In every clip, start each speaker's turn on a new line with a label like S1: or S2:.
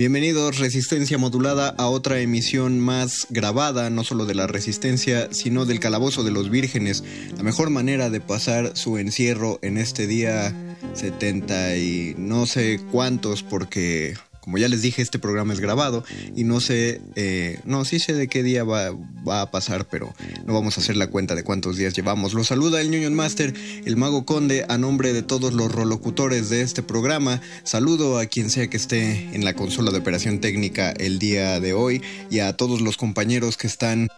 S1: Bienvenidos Resistencia Modulada a otra emisión más grabada, no solo de la Resistencia, sino del Calabozo de los Vírgenes. La mejor manera de pasar su encierro en este día 70 y no sé cuántos porque como ya les dije, este programa es grabado y no sé, eh, no, sí sé de qué día va, va, a pasar, pero no vamos a hacer la cuenta de cuántos días llevamos. Los saluda el Union Master, el Mago Conde, a nombre de todos los rolocutores de este programa. Saludo a quien sea que esté en la consola de operación técnica el día de hoy y a todos los compañeros que están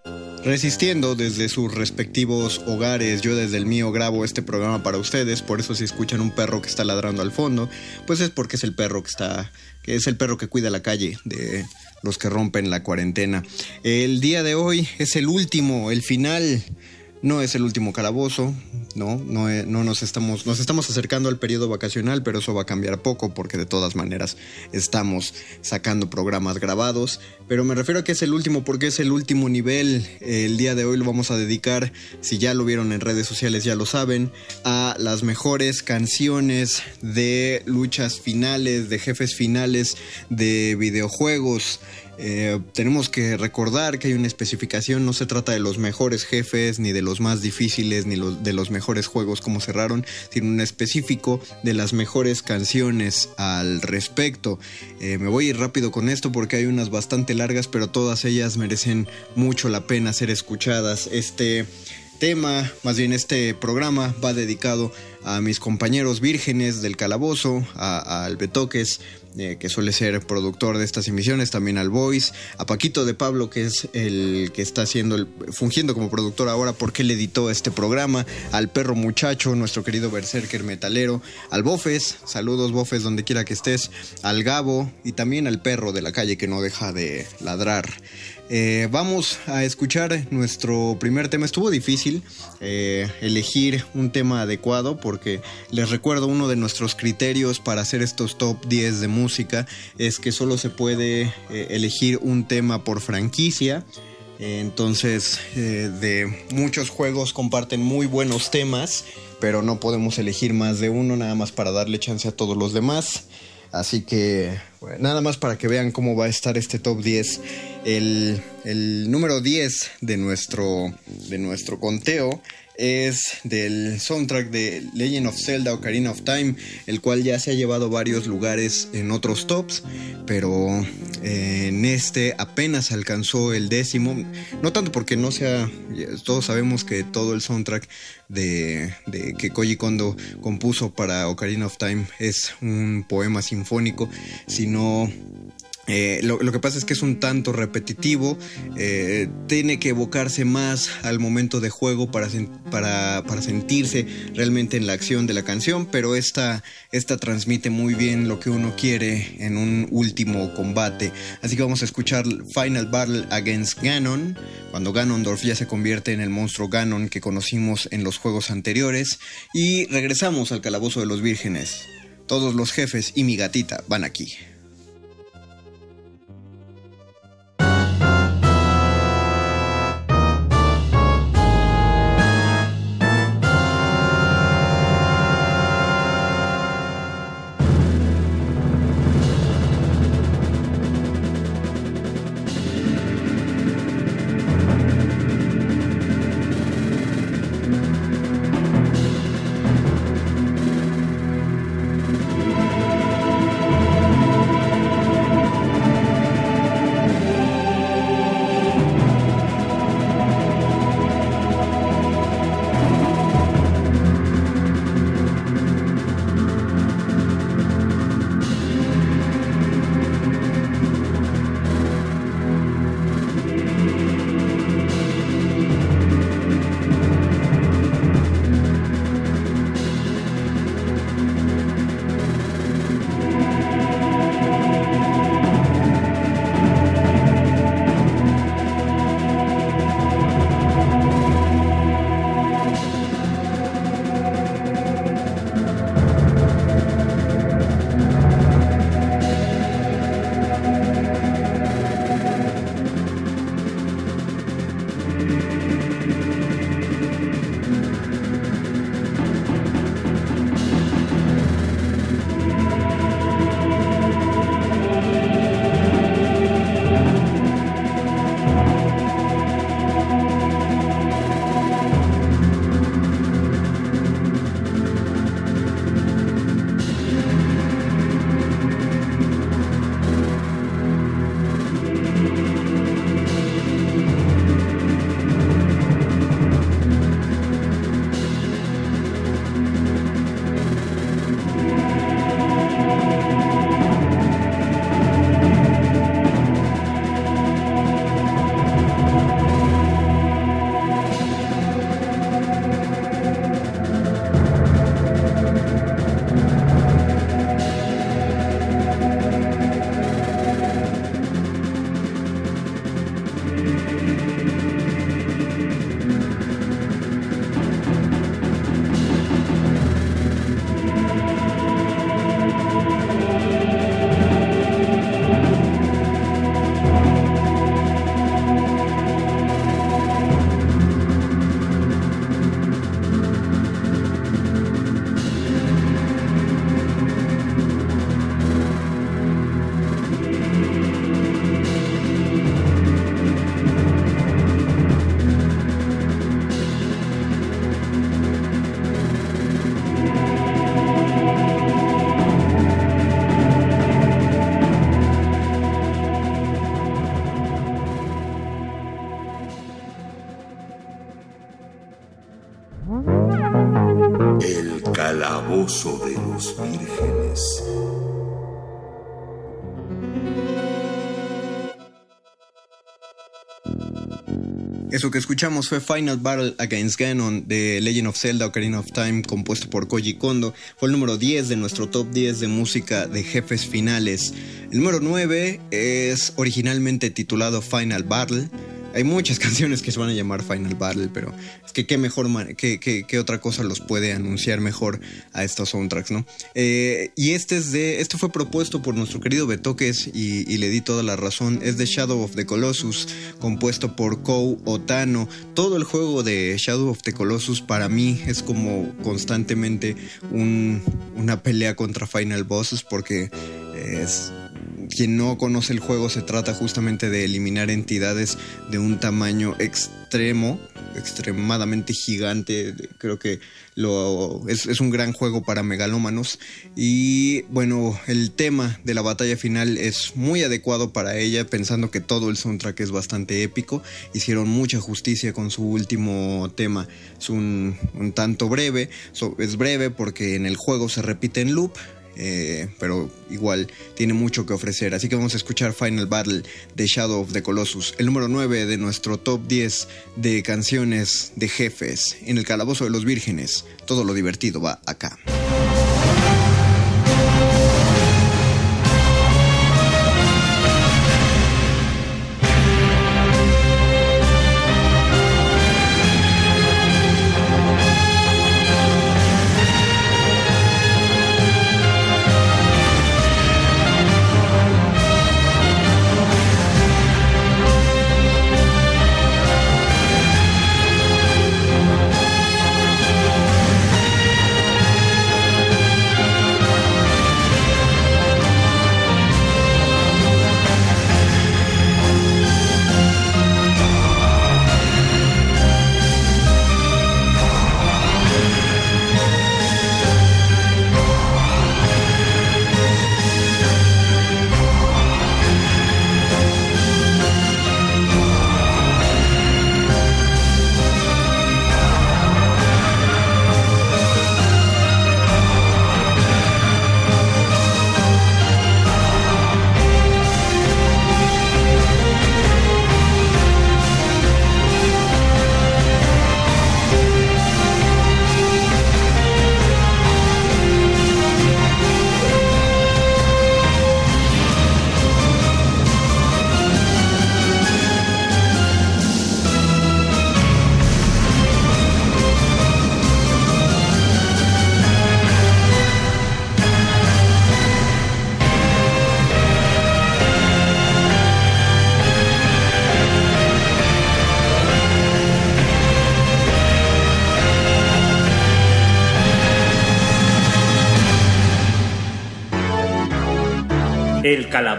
S1: resistiendo desde sus respectivos hogares. Yo desde el mío grabo este programa para ustedes, por eso si escuchan un perro que está ladrando al fondo, pues es porque es el perro que está que es el perro que cuida la calle de los que rompen la cuarentena. El día de hoy es el último, el final no es el último calabozo, no, no, eh, no, nos estamos, nos estamos acercando al periodo vacacional, pero eso va a cambiar poco porque de todas maneras estamos sacando programas grabados. Pero me refiero a que es el último porque es el último nivel. El día de hoy lo vamos a dedicar, si ya lo vieron en redes sociales ya lo saben, a las mejores canciones de luchas finales, de jefes finales de videojuegos. Eh, tenemos que recordar que hay una especificación, no se trata de los mejores jefes, ni de los más difíciles, ni de los mejores juegos como cerraron, sino un específico de las mejores canciones al respecto. Eh, me voy a ir rápido con esto porque hay unas bastante largas, pero todas ellas merecen mucho la pena ser escuchadas. Este tema, más bien este programa va dedicado a mis compañeros vírgenes del calabozo, al Betoques, eh, que suele ser productor de estas emisiones, también al Voice, a Paquito de Pablo, que es el que está haciendo el, fungiendo como productor ahora porque él editó este programa, al perro muchacho, nuestro querido Berserker metalero, al Bofes, saludos Bofes donde quiera que estés, al Gabo y también al perro de la calle que no deja de ladrar. Eh, vamos a escuchar nuestro primer tema. Estuvo difícil eh, elegir un tema adecuado porque les recuerdo uno de nuestros criterios para hacer estos top 10 de música es que solo se puede eh, elegir un tema por franquicia. Entonces, de muchos juegos comparten muy buenos temas, pero no podemos elegir más de uno nada más para darle chance a todos los demás. Así que nada más para que vean cómo va a estar este top 10. El, el número 10 de nuestro, de nuestro conteo es del soundtrack de Legend of Zelda Ocarina of Time, el cual ya se ha llevado varios lugares en otros tops, pero eh, en este apenas alcanzó el décimo, no tanto porque no sea, todos sabemos que todo el soundtrack de, de que Koji Kondo compuso para Ocarina of Time es un poema sinfónico, sino Eh, lo, que pasa es que es un tanto repetitivo, eh, tiene que evocarse más al momento de juego para, para, para, sentirse realmente en la acción de la canción, pero esta, esta transmite muy bien lo que uno quiere en un último combate. Así que vamos a escuchar Final Battle Against Ganon, cuando Ganondorf ya se convierte en el monstruo Ganon que conocimos en los juegos anteriores, y regresamos al Calabozo de los Vírgenes. Todos los jefes y mi gatita van aquí. Eso que escuchamos fue Final Battle Against Ganon de Legend of Zelda Ocarina of Time, compuesto por Koji Kondo. Fue el número 10 de nuestro top 10 de música de jefes finales. El número 9 es originalmente titulado Final Battle hay muchas canciones que se van a llamar Final Battle, pero es que qué mejor, qué, qué, otra cosa los puede anunciar mejor a estos soundtracks, ¿no? Eh, y este es de, esto fue propuesto por nuestro querido Betoques y, y, le di toda la razón. Es de Shadow of the Colossus, compuesto por Kou Otano. Todo el juego de Shadow of the Colossus para mí es como constantemente un, una pelea contra Final Bosses porque es quien no conoce el juego, se trata justamente de eliminar entidades de un tamaño extremo, extremadamente gigante. Creo que lo, es, un gran juego para megalómanos. Y bueno, el tema de la batalla final es muy adecuado para ella, pensando que todo el soundtrack es bastante épico. Hicieron mucha justicia con su último tema. Es un tanto breve, es breve porque en el juego se repite en loop eh, pero igual tiene mucho que ofrecer. Así que vamos a escuchar Final Battle de Shadow of the Colossus, el número 9 de nuestro top 10 de canciones de jefes en el Calabozo de los Vírgenes. Todo lo divertido va acá.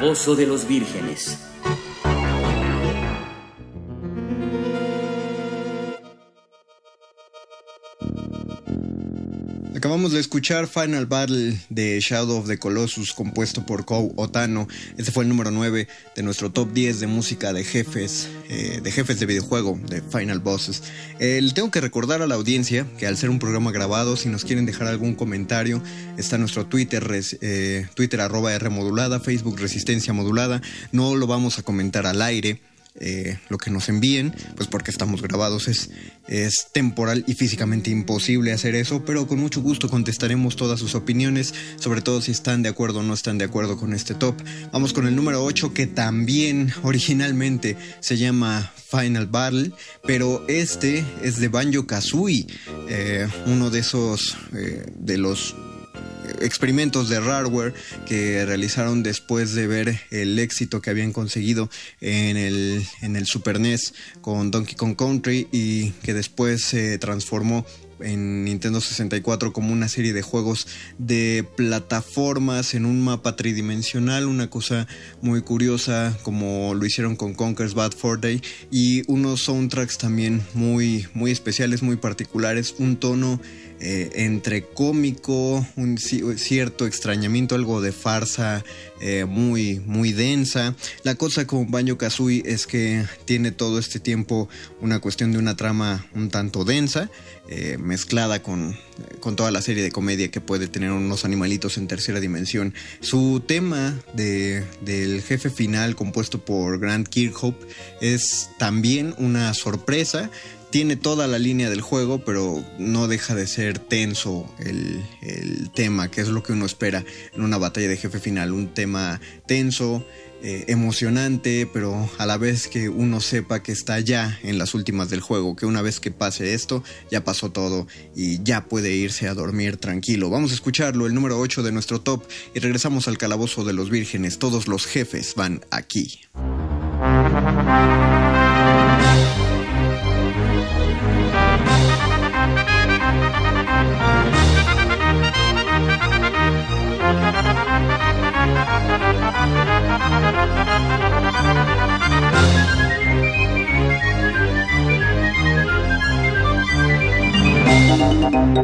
S2: Calabozo de los Vírgenes.
S1: Acabamos de escuchar Final Battle de Shadow of the Colossus compuesto por Kou Otano. Este fue el número 9 de nuestro top 10 de música de jefes, eh, de jefes de videojuego, de Final Bosses. El tengo que recordar a la audiencia que al ser un programa grabado, si nos quieren dejar algún comentario, está nuestro Twitter, eh, Twitter arroba R Facebook Resistencia Modulada. No lo vamos a comentar al aire eh, lo que nos envíen, pues porque estamos grabados es, es temporal y físicamente imposible hacer eso, pero con mucho gusto contestaremos todas sus opiniones, sobre todo si están de acuerdo o no están de acuerdo con este top. Vamos con el número 8 que también originalmente se llama Final Battle, pero este es de Banjo Kazooie, eh, uno de esos, eh, de los experimentos de hardware que realizaron después de ver el éxito que habían conseguido en el, en el Super NES con Donkey Kong Country y que después se transformó en Nintendo 64 como una serie de juegos de plataformas en un mapa tridimensional, una cosa muy curiosa como lo hicieron con Conker's Bad Fur Day y unos soundtracks también muy muy especiales, muy particulares, un tono eh, entre cómico, un cierto extrañamiento, algo de farsa eh, muy, muy densa. La cosa con Banjo Kazooie es que tiene todo este tiempo una cuestión de una trama un tanto densa, eh, mezclada con, con, toda la serie de comedia que puede tener unos animalitos en tercera dimensión. Su tema de, del jefe final, compuesto por Grant Kirkhope, es también una sorpresa tiene toda la línea del juego, pero no deja de ser tenso el, tema, que es lo que uno espera en una batalla de jefe final. Un tema tenso, eh, emocionante, pero a la vez que uno sepa que está ya en las últimas del juego, que una vez que pase esto, ya pasó todo y ya puede irse a dormir tranquilo. Vamos a escucharlo, el número 8 de nuestro top, y regresamos al calabozo de los vírgenes. Todos los jefes van aquí.
S2: Thank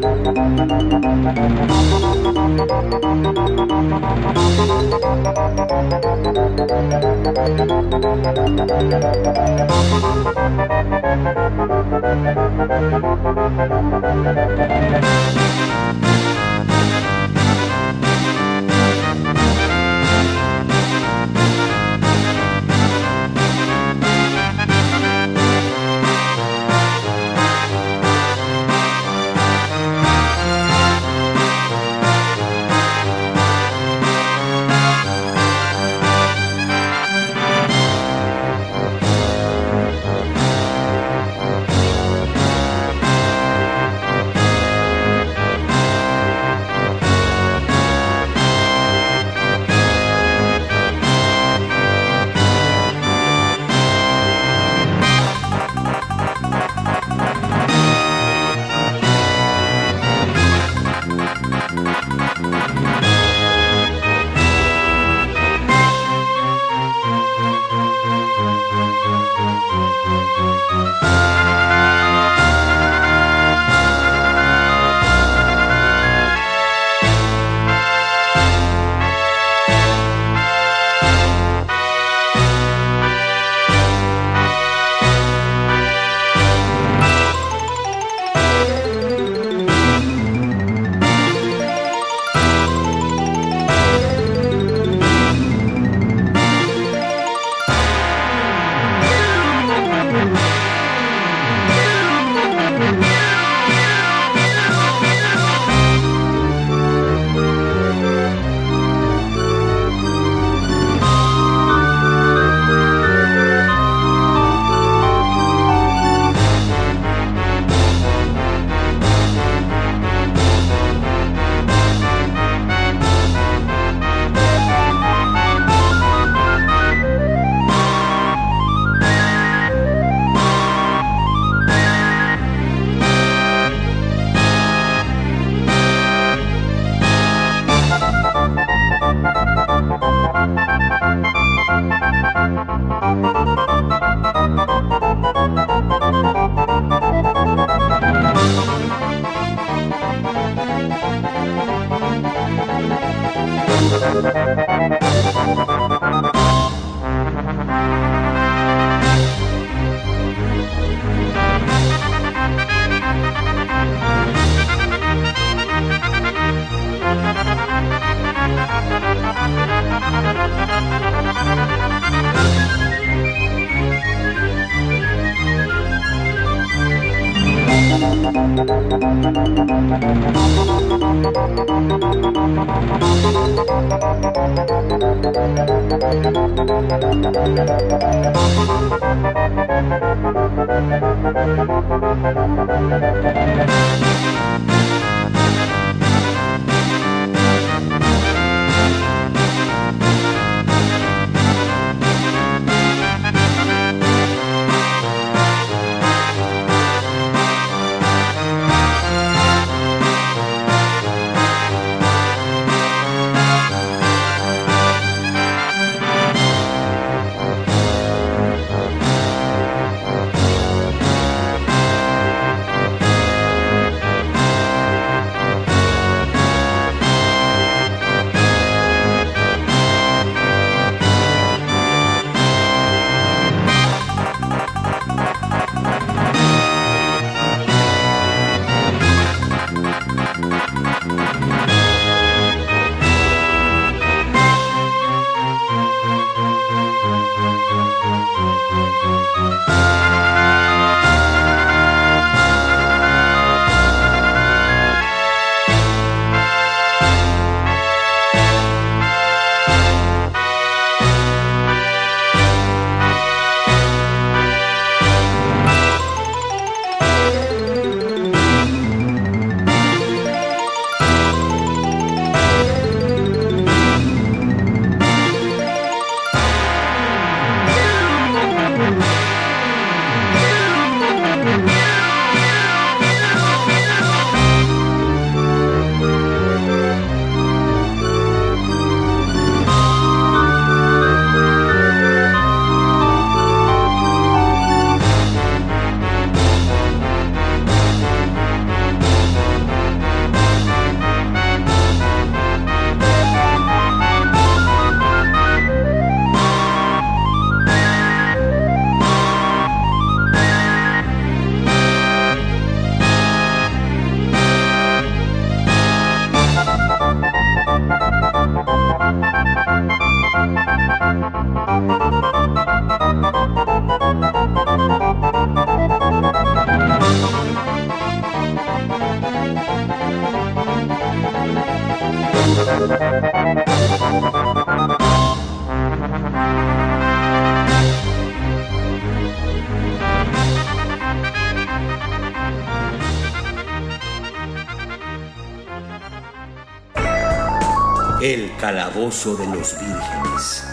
S2: Calabozo de los vírgenes.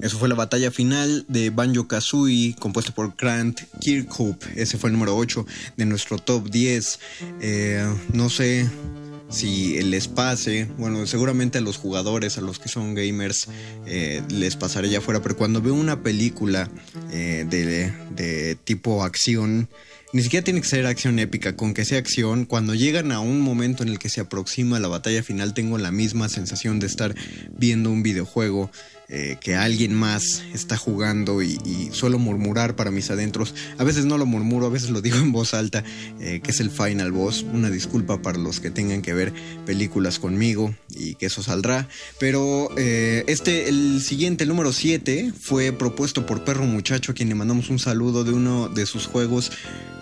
S1: Eso fue la batalla final de Banjo Kazooie, compuesta por Grant Kirkhope. Ese fue el número 8 de nuestro top 10. Eh, no sé si les pase, bueno, seguramente a los jugadores, a los que son gamers, eh, les pasaré ya afuera, pero cuando veo una película eh, de, de tipo acción, ni siquiera tiene que ser acción épica, con que sea acción, cuando llegan a un momento en el que se aproxima la batalla final, tengo la misma sensación de estar viendo un videojuego eh, que alguien más está jugando y, suelo murmurar para mis adentros. A veces no lo murmuro, a veces lo digo en voz alta, eh, que es el final boss. Una disculpa para los que tengan que ver películas conmigo y que eso saldrá. Pero eh, este, el siguiente, el número 7, fue propuesto por Perro Muchacho, a quien le mandamos un saludo de uno de sus juegos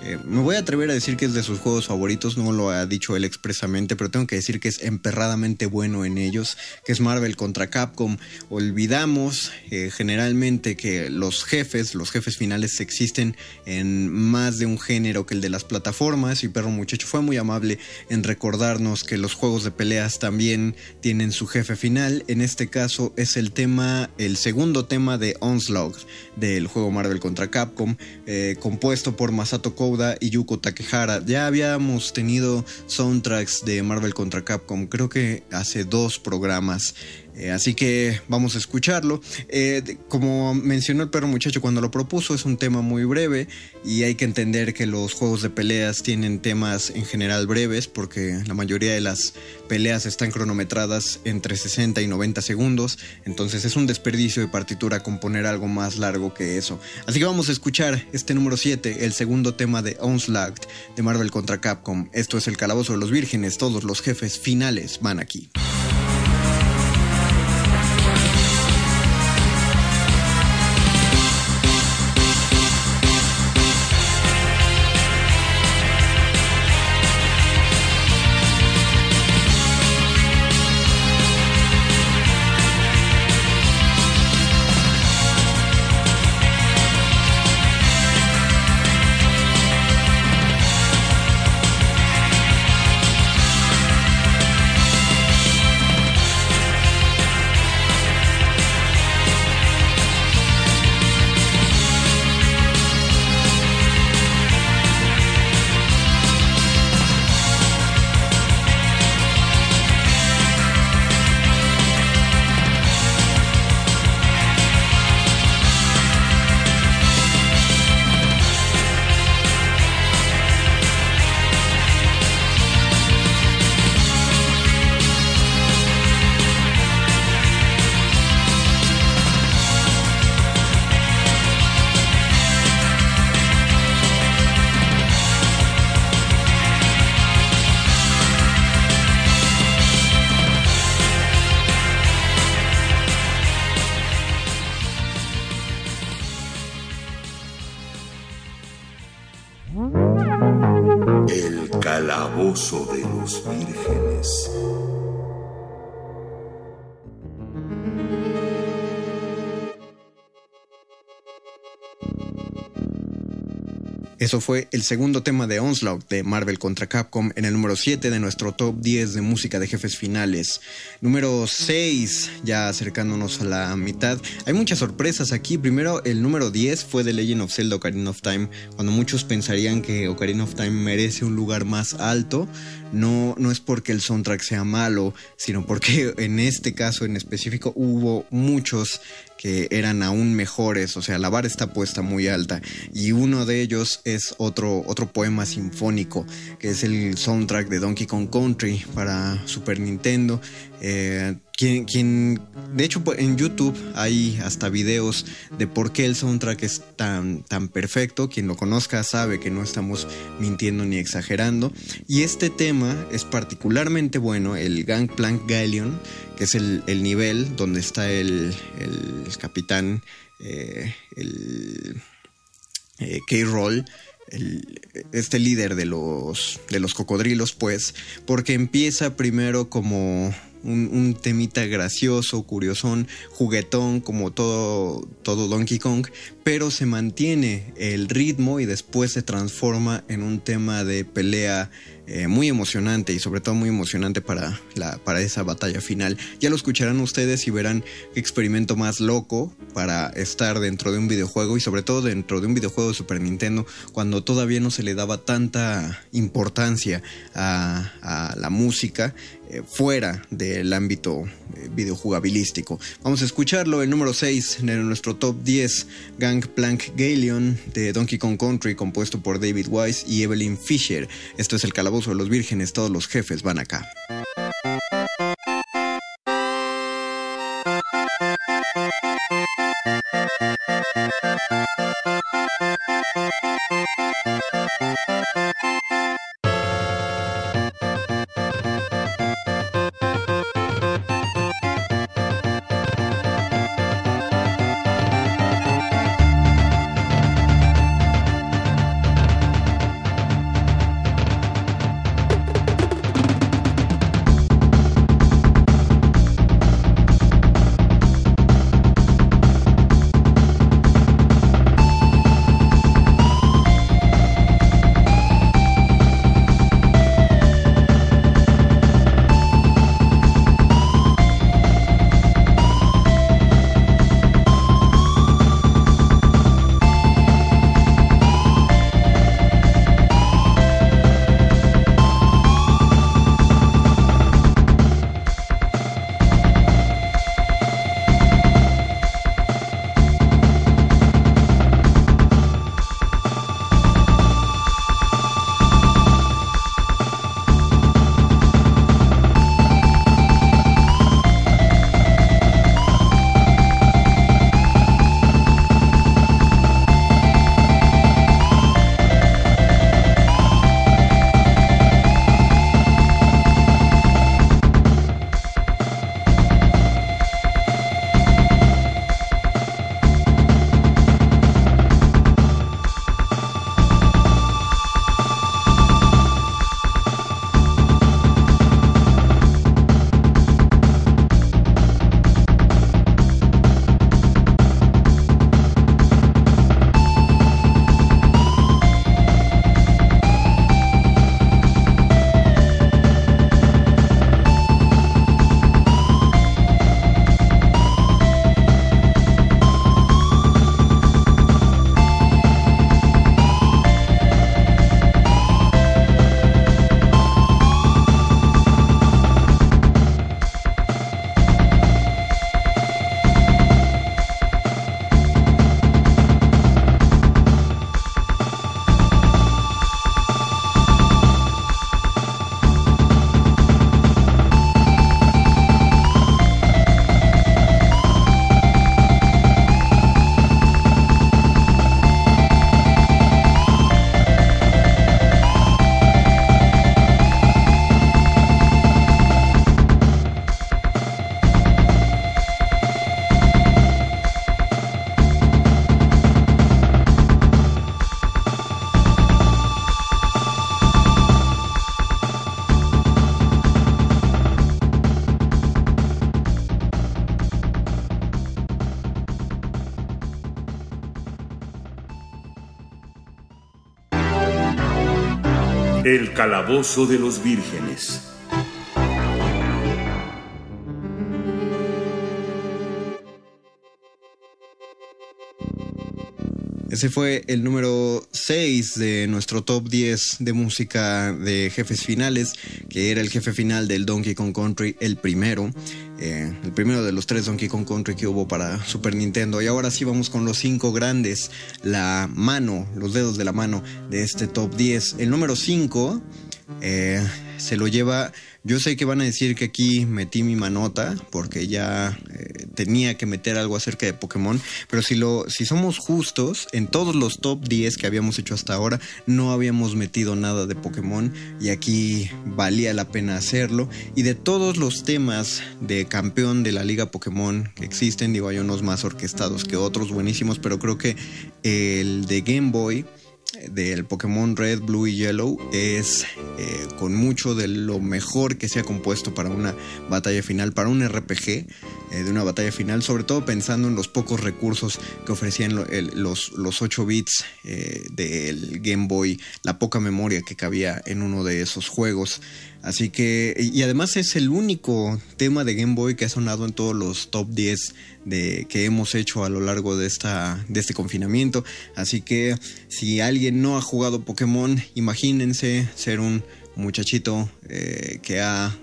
S1: eh, me voy a atrever a decir que es de sus juegos favoritos, no lo ha dicho él expresamente, pero tengo que decir que es emperradamente bueno en ellos, que es Marvel contra Capcom. Olvidamos eh, generalmente que los jefes, los jefes finales existen en más de un género que el de las plataformas y Perro Muchacho fue muy amable en recordarnos que los juegos de peleas también tienen su jefe final. En este caso es el tema, el segundo tema de Onslaught del juego Marvel contra Capcom, eh, compuesto por Masato Y Yuko Takehara. Ya habíamos tenido soundtracks de Marvel contra Capcom, creo que hace dos programas. Eh, así que vamos a escucharlo. Eh, como mencionó el perro muchacho cuando lo propuso, es un tema muy breve y hay que entender que los juegos de peleas tienen temas en general breves porque la mayoría de las peleas están cronometradas entre 60 y 90 segundos. Entonces es un desperdicio de partitura componer algo más largo que eso. Así que vamos a escuchar este número 7, el segundo tema de Onslaught de Marvel contra Capcom. Esto es el Calabozo de los Vírgenes. Todos los jefes finales van aquí. Eso fue el segundo tema de Onslaught de Marvel contra Capcom en el número 7 de nuestro top 10 de música de jefes finales. Número 6, ya acercándonos a la mitad. Hay muchas sorpresas aquí. Primero, el número 10 fue de Legend of Zelda Ocarina of Time, cuando muchos pensarían que Ocarina of Time merece un lugar más alto. No, no es porque el soundtrack sea malo, sino porque en este caso en específico hubo muchos que eran aún mejores, o sea, la vara está puesta muy alta. Y uno de ellos es otro, otro poema sinfónico, que es el soundtrack de Donkey Kong Country para Super Nintendo. Eh, quien, de hecho, pues, en YouTube hay hasta videos de por qué el soundtrack es tan, tan perfecto. Quien lo conozca sabe que no estamos mintiendo ni exagerando. Y este tema es particularmente bueno, el Gangplank Galleon, que es el, nivel donde está el, el, capitán, eh, el eh, K-Roll este líder de los, de los cocodrilos, pues, porque empieza primero como un, temita gracioso, curiosón, juguetón, como todo, todo Donkey Kong, pero se mantiene el ritmo y después se transforma en un tema de pelea eh, muy emocionante y sobre todo muy emocionante para, la, para esa batalla final. Ya lo escucharán ustedes y verán qué experimento más loco para estar dentro de un videojuego y sobre todo dentro de un videojuego de Super Nintendo cuando todavía no se le daba tanta importancia a, la música eh, fuera del ámbito eh, videojugabilístico. Vamos a escucharlo, el número 6 en nuestro top 10, Gangplank Galeon de Donkey Kong Country, compuesto por David Wise y Evelyn Fisher. Esto es el calabozo de los vírgenes, todos los jefes van acá.
S2: El Calabozo de los Vírgenes.
S1: Ese fue el número 6 de nuestro top 10 de música de jefes finales, que era el jefe final del Donkey Kong Country, el primero. Primero de los tres Donkey Kong Country que hubo para Super Nintendo. Y ahora sí vamos con los cinco grandes, la mano, los dedos de la mano de este top 10. El número 5 eh, se lo lleva yo sé que van a decir que aquí metí mi manota porque ya eh, tenía que meter algo acerca de Pokémon, pero si lo si somos justos, en todos los top 10 que habíamos hecho hasta ahora no habíamos metido nada de Pokémon y aquí valía la pena hacerlo. Y de todos los temas de campeón de la liga Pokémon que existen, digo hay unos más orquestados que otros buenísimos, pero creo que el de Game Boy del Pokémon Red, Blue y Yellow es eh, con mucho de lo mejor que se ha compuesto para una batalla final, para un RPG eh, de una batalla final, sobre todo pensando en los pocos recursos que ofrecían los, los 8 bits eh, del Game Boy, la poca memoria que cabía en uno de esos juegos. Así que, y además es el único tema de Game Boy que ha sonado en todos los top 10 de, que hemos hecho a lo largo de, esta, de este confinamiento. Así que si alguien no ha jugado Pokémon, imagínense ser un muchachito eh, que ha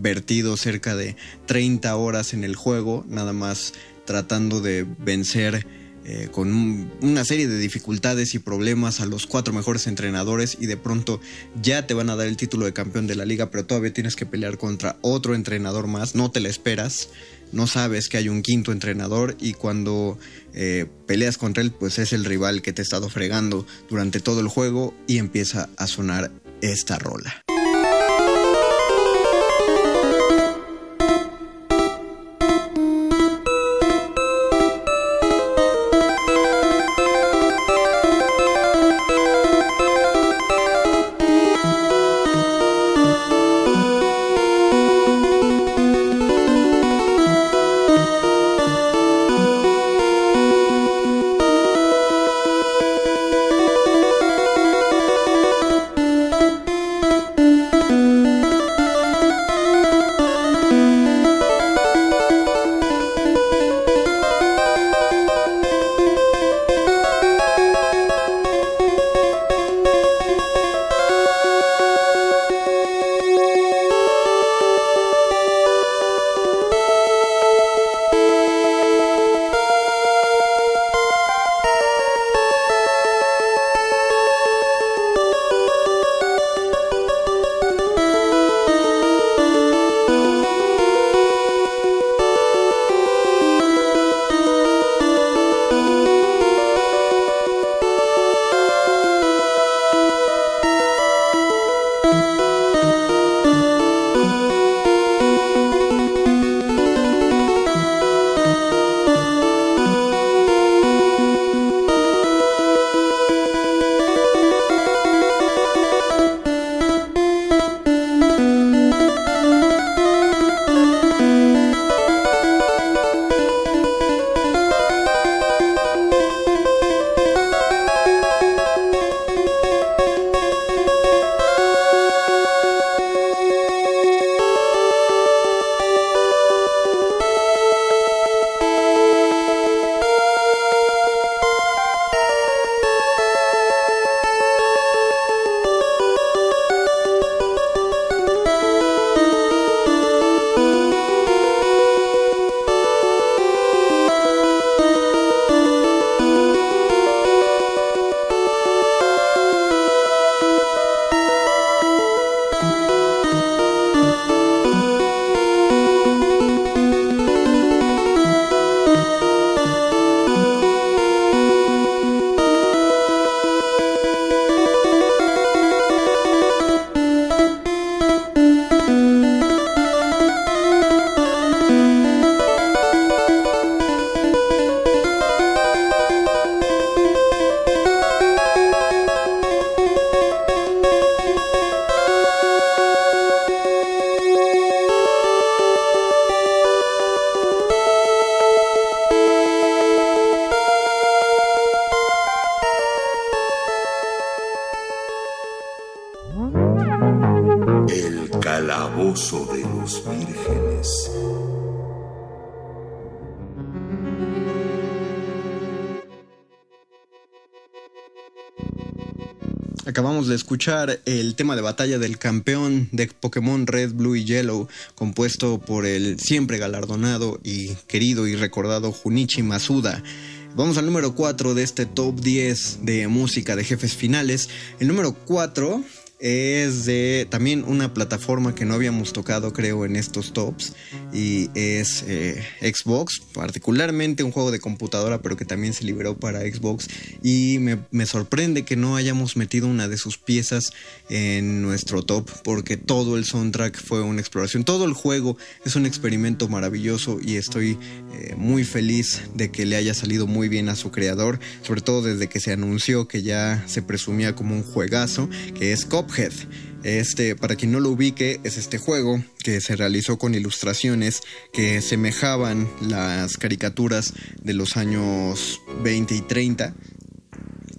S1: vertido cerca de 30 horas en el juego, nada más tratando de vencer eh, con una serie de dificultades y problemas a los cuatro mejores entrenadores y de pronto ya te van a dar el título de campeón de la liga, pero todavía tienes que pelear contra otro entrenador más, no te la esperas, no sabes que hay un quinto entrenador y cuando eh, peleas contra él, pues es el rival que te ha estado fregando durante todo el juego y empieza a sonar esta rola. De escuchar el tema de batalla del campeón de Pokémon Red, Blue y Yellow, compuesto por el siempre galardonado y querido y recordado Junichi Masuda. Vamos al número 4 de este top 10 de música de jefes finales. El número 4 es de también una plataforma que no habíamos tocado creo en estos tops y es eh, Xbox, particularmente un juego de computadora pero que también se liberó para Xbox y me, me, sorprende que no hayamos metido una de sus piezas en nuestro top porque todo el soundtrack fue una exploración, todo el juego es un experimento maravilloso y estoy eh, muy feliz de que le haya salido muy bien a su creador, sobre todo desde que se anunció que ya se presumía como un juegazo, que es Cophead. Este, para quien no lo ubique, es este juego que se realizó con ilustraciones que semejaban las caricaturas de los años 20 y 30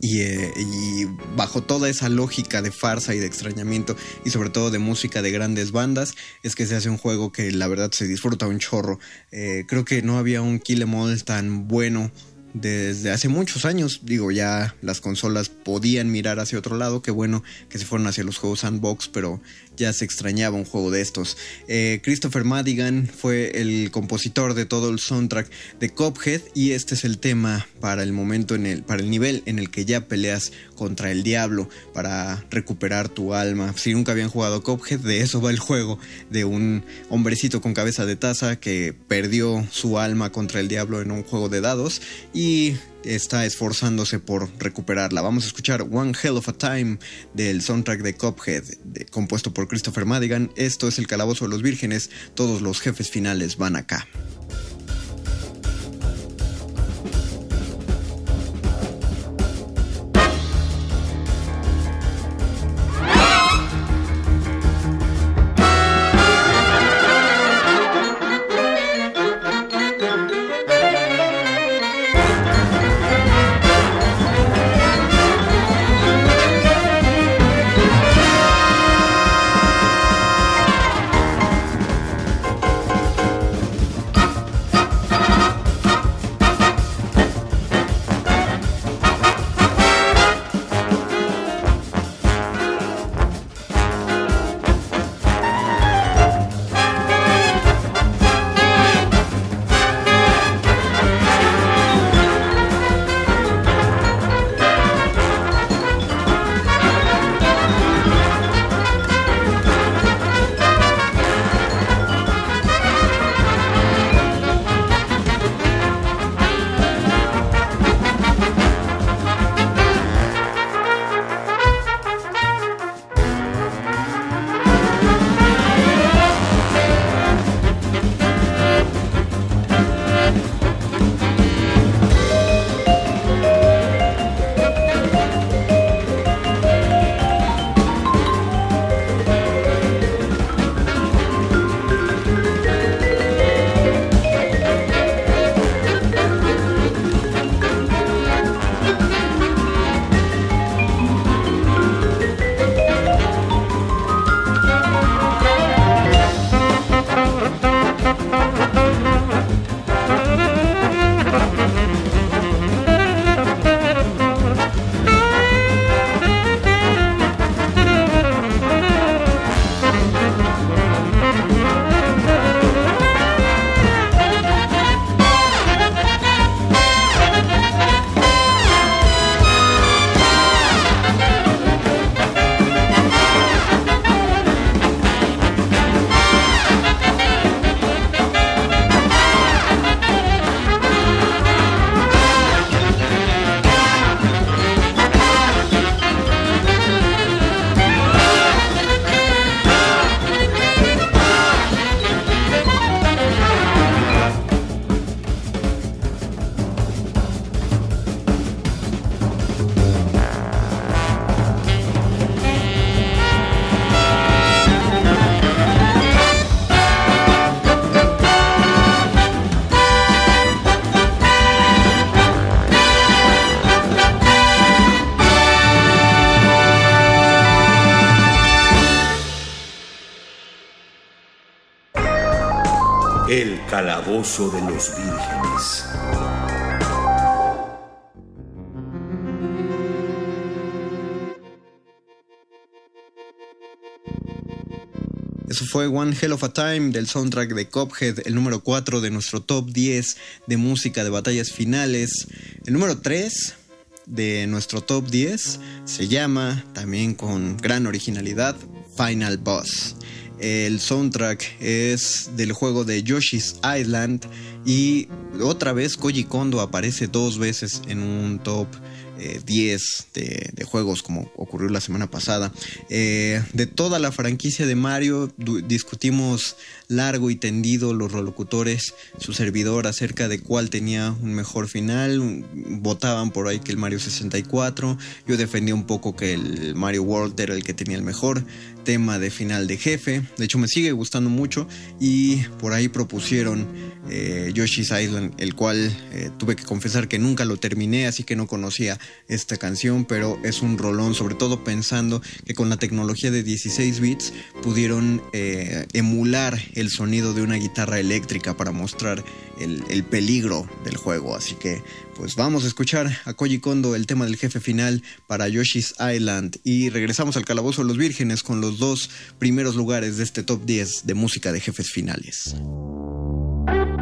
S1: eh, y, bajo toda esa lógica de farsa y de extrañamiento y sobre todo de música de grandes bandas es que se hace un juego que la verdad se disfruta un chorro. Eh, creo que no había un Kill Em All tan bueno desde hace muchos años. Digo, ya las consolas podían mirar hacia otro lado. Qué bueno que se fueron hacia los juegos sandbox, pero ya se extrañaba un juego de estos. Eh, Christopher Madigan fue el compositor de todo el soundtrack de Cophead y este es el tema para el momento en el, para el nivel en el que ya peleas contra el diablo para recuperar tu alma. Si nunca habían jugado Cophead, de eso va el juego, de un hombrecito con cabeza de taza que perdió su alma contra el diablo en un juego de dados y está esforzándose por recuperarla. Vamos a escuchar One Hell of a Time del soundtrack de Cophead, compuesto por Christopher Madigan. Esto es el Calabozo de los Vírgenes, todos los jefes finales van acá.
S2: Calabozo de los Vírgenes.
S1: Eso fue One Hell of a Time del soundtrack de Cophead, el número 4 de nuestro top 10 de música de batallas finales. El número 3 de nuestro top 10 se llama, también con gran originalidad, Final Boss. El soundtrack es del juego de Yoshi's Island y otra vez Koji Kondo aparece dos veces en un top 10 eh, de, juegos como ocurrió la semana pasada. Eh, de toda la franquicia de Mario discutimos largo y tendido los relocutores, su servidor acerca de cuál tenía un mejor final. Votaban por ahí que el Mario 64. Yo defendía un poco que el Mario World era el que tenía el mejor tema de final de jefe. De hecho me sigue gustando mucho y por ahí propusieron eh, Yoshi's Island, el cual tuve que confesar que nunca lo terminé, así que no conocía esta canción, pero es un rolón, sobre todo pensando que con la tecnología de 16 bits pudieron eh, emular el sonido de una guitarra eléctrica para mostrar el, el, peligro del juego. Así que, pues vamos a escuchar a Koji Kondo el tema del jefe final para Yoshi's Island y regresamos al Calabozo de los Vírgenes con los dos primeros lugares de este top 10 de música de jefes finales. Thank you.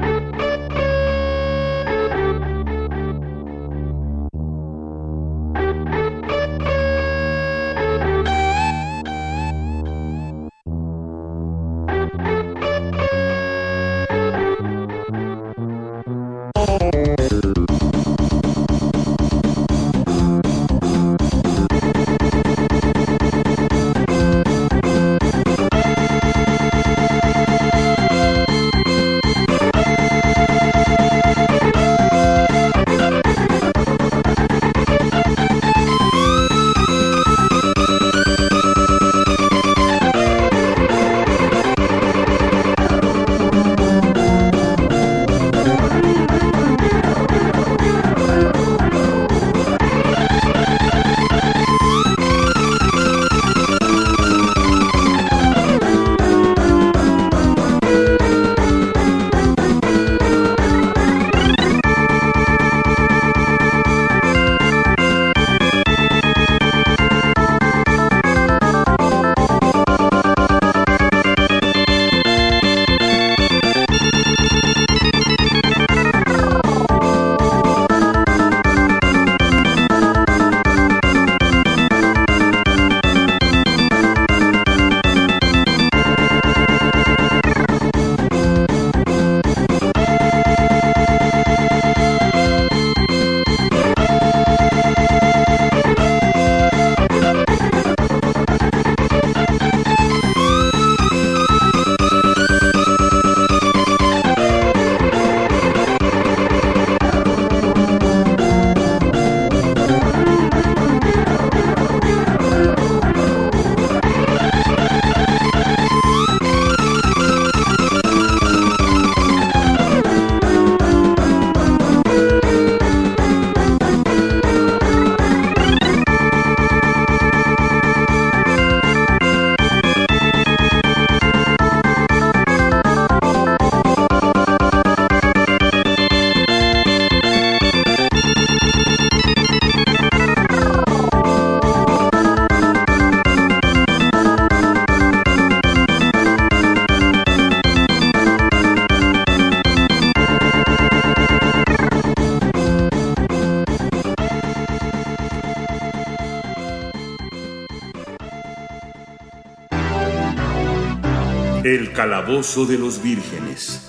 S2: Calabozo de los Vírgenes.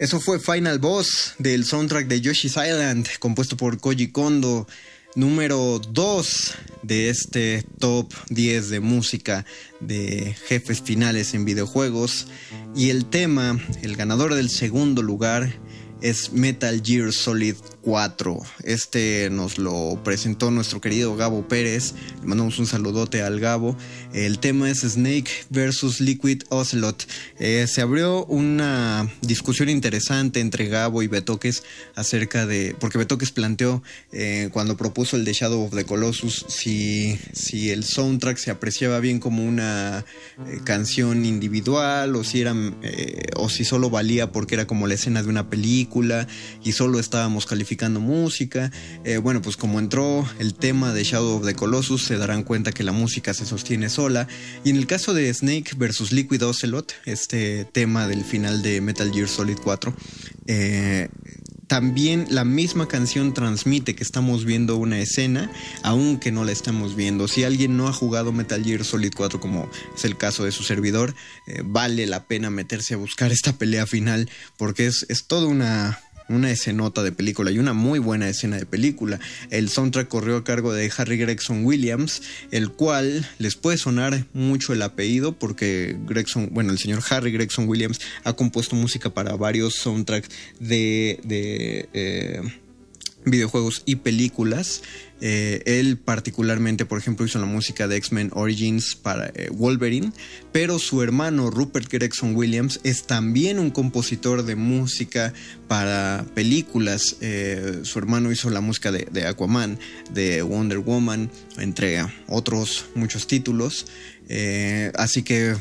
S1: Eso fue Final Boss del soundtrack de Yoshi's Island, compuesto por Koji Kondo, número 2 de este top 10 de música de jefes finales en videojuegos. Y el tema, el ganador del segundo lugar, es Metal Gear Solid 4. Este nos lo presentó nuestro querido Gabo Pérez. Mandamos un saludote al Gabo. El tema es Snake versus Liquid Ocelot. Eh, se abrió una discusión interesante entre Gabo y Betoques acerca de. Porque Betoques planteó eh, cuando propuso el de Shadow of the Colossus si, si el soundtrack se apreciaba bien como una eh, canción individual o si, era, o si solo valía porque era como la escena de una película y solo estábamos calificando música. Bueno, pues como entró el tema de Shadow of the Colossus, se darán cuenta que la música se sostiene sola. Y en el caso de Snake versus Liquid Ocelot, este tema del final de Metal Gear Solid 4, eh, también la misma canción transmite que estamos viendo una escena, aunque no la estamos viendo. Si alguien no ha jugado Metal Gear Solid 4, como es el caso de su servidor, eh, vale la pena meterse a buscar esta pelea final, porque es, es toda una, una escenota de película y una muy buena escena de película. El soundtrack corrió a cargo de Harry Gregson Williams, el cual les puede sonar mucho el apellido porque Gregson, bueno, el señor Harry Gregson Williams ha compuesto música para varios soundtracks de, de eh, videojuegos y películas. Eh, él particularmente, por ejemplo, hizo la música de X-Men Origins para eh, Wolverine, pero su hermano Rupert Gregson Williams es también un compositor de música para películas. Eh, su hermano hizo la música de, Aquaman, de Wonder Woman, entre otros muchos títulos. así que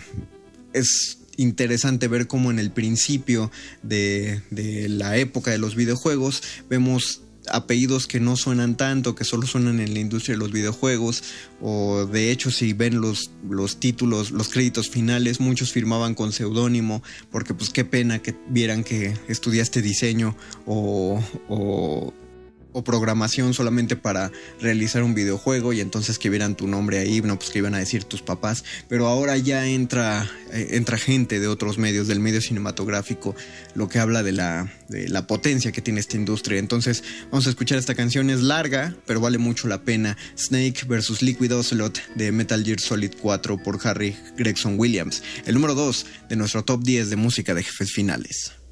S1: es interesante ver cómo en el principio de, la época de los videojuegos vemos apellidos que no suenan tanto, que solo suenan en la industria de los videojuegos, o de hecho si ven los, los títulos, los créditos finales, muchos firmaban con seudónimo, porque pues qué pena que vieran que estudiaste diseño o, o o programación solamente para realizar un videojuego y entonces que vieran tu nombre ahí, no, pues que iban a decir tus papás, pero ahora ya entra, eh, entra gente de otros medios, del medio cinematográfico, lo que habla de la, de la potencia que tiene esta industria. Entonces vamos a escuchar esta canción, es larga, pero vale mucho la pena. Snake vs. Liquid Ocelot de Metal Gear Solid 4 por Harry Gregson Williams, el número 2 de nuestro top 10 de música de jefes finales.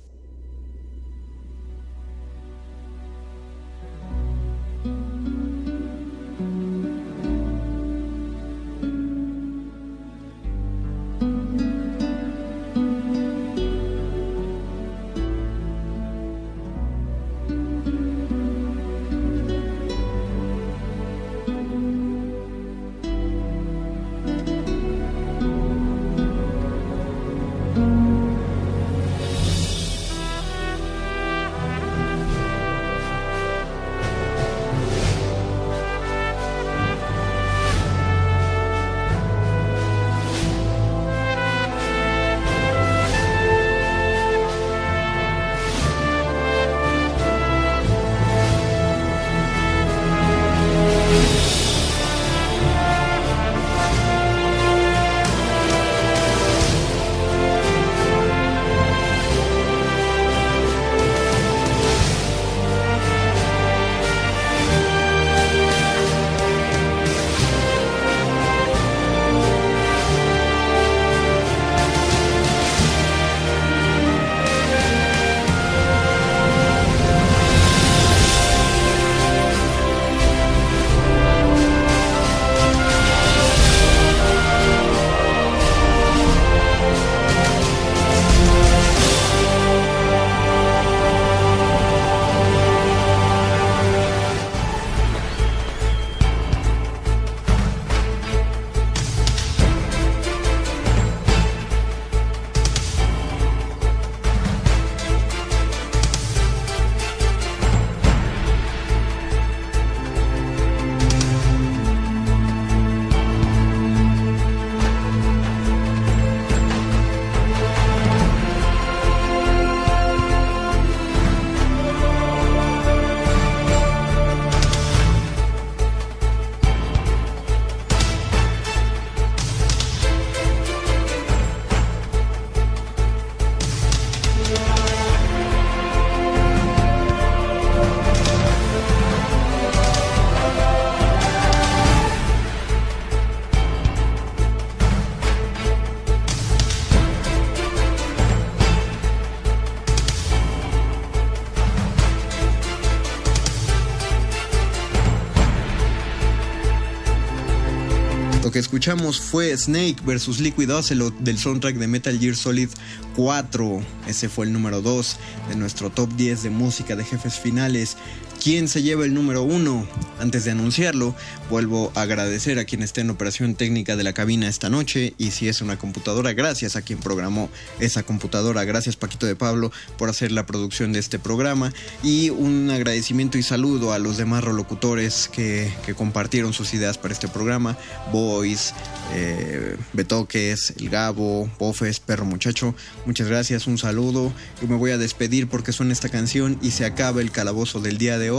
S1: Escuchamos fue Snake vs Liquid Ocelot del soundtrack de Metal Gear Solid 4. Ese fue el número 2 de nuestro top 10 de música de jefes finales. Quién se lleva el número uno. Antes de anunciarlo, vuelvo a agradecer a quien esté en operación técnica de la cabina esta noche y si es una computadora, gracias a quien programó esa computadora, gracias Paquito de Pablo por hacer la producción de este programa y un agradecimiento y saludo a los demás locutores que, compartieron sus ideas para este programa, Boys, eh, Betoques, El Gabo, Bofes, Perro Muchacho, muchas gracias, un saludo y me voy a despedir porque suena esta canción y se acaba el calabozo del día de hoy.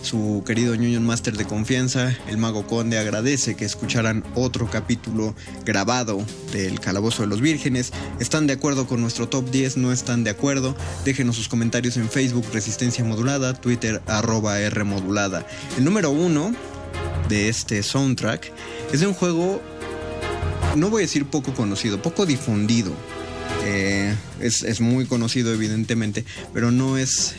S1: Su querido Ñoño Master de confianza, el Mago Conde, agradece que escucharan otro capítulo grabado del Calabozo de los Vírgenes. ¿Están de acuerdo con nuestro top 10? ¿No están de acuerdo? Déjenos sus comentarios en Facebook Resistencia Modulada, Twitter arroba R Modulada. El número uno de este soundtrack es de un juego, no voy a decir poco conocido, poco difundido eh, es, muy conocido evidentemente, pero no es,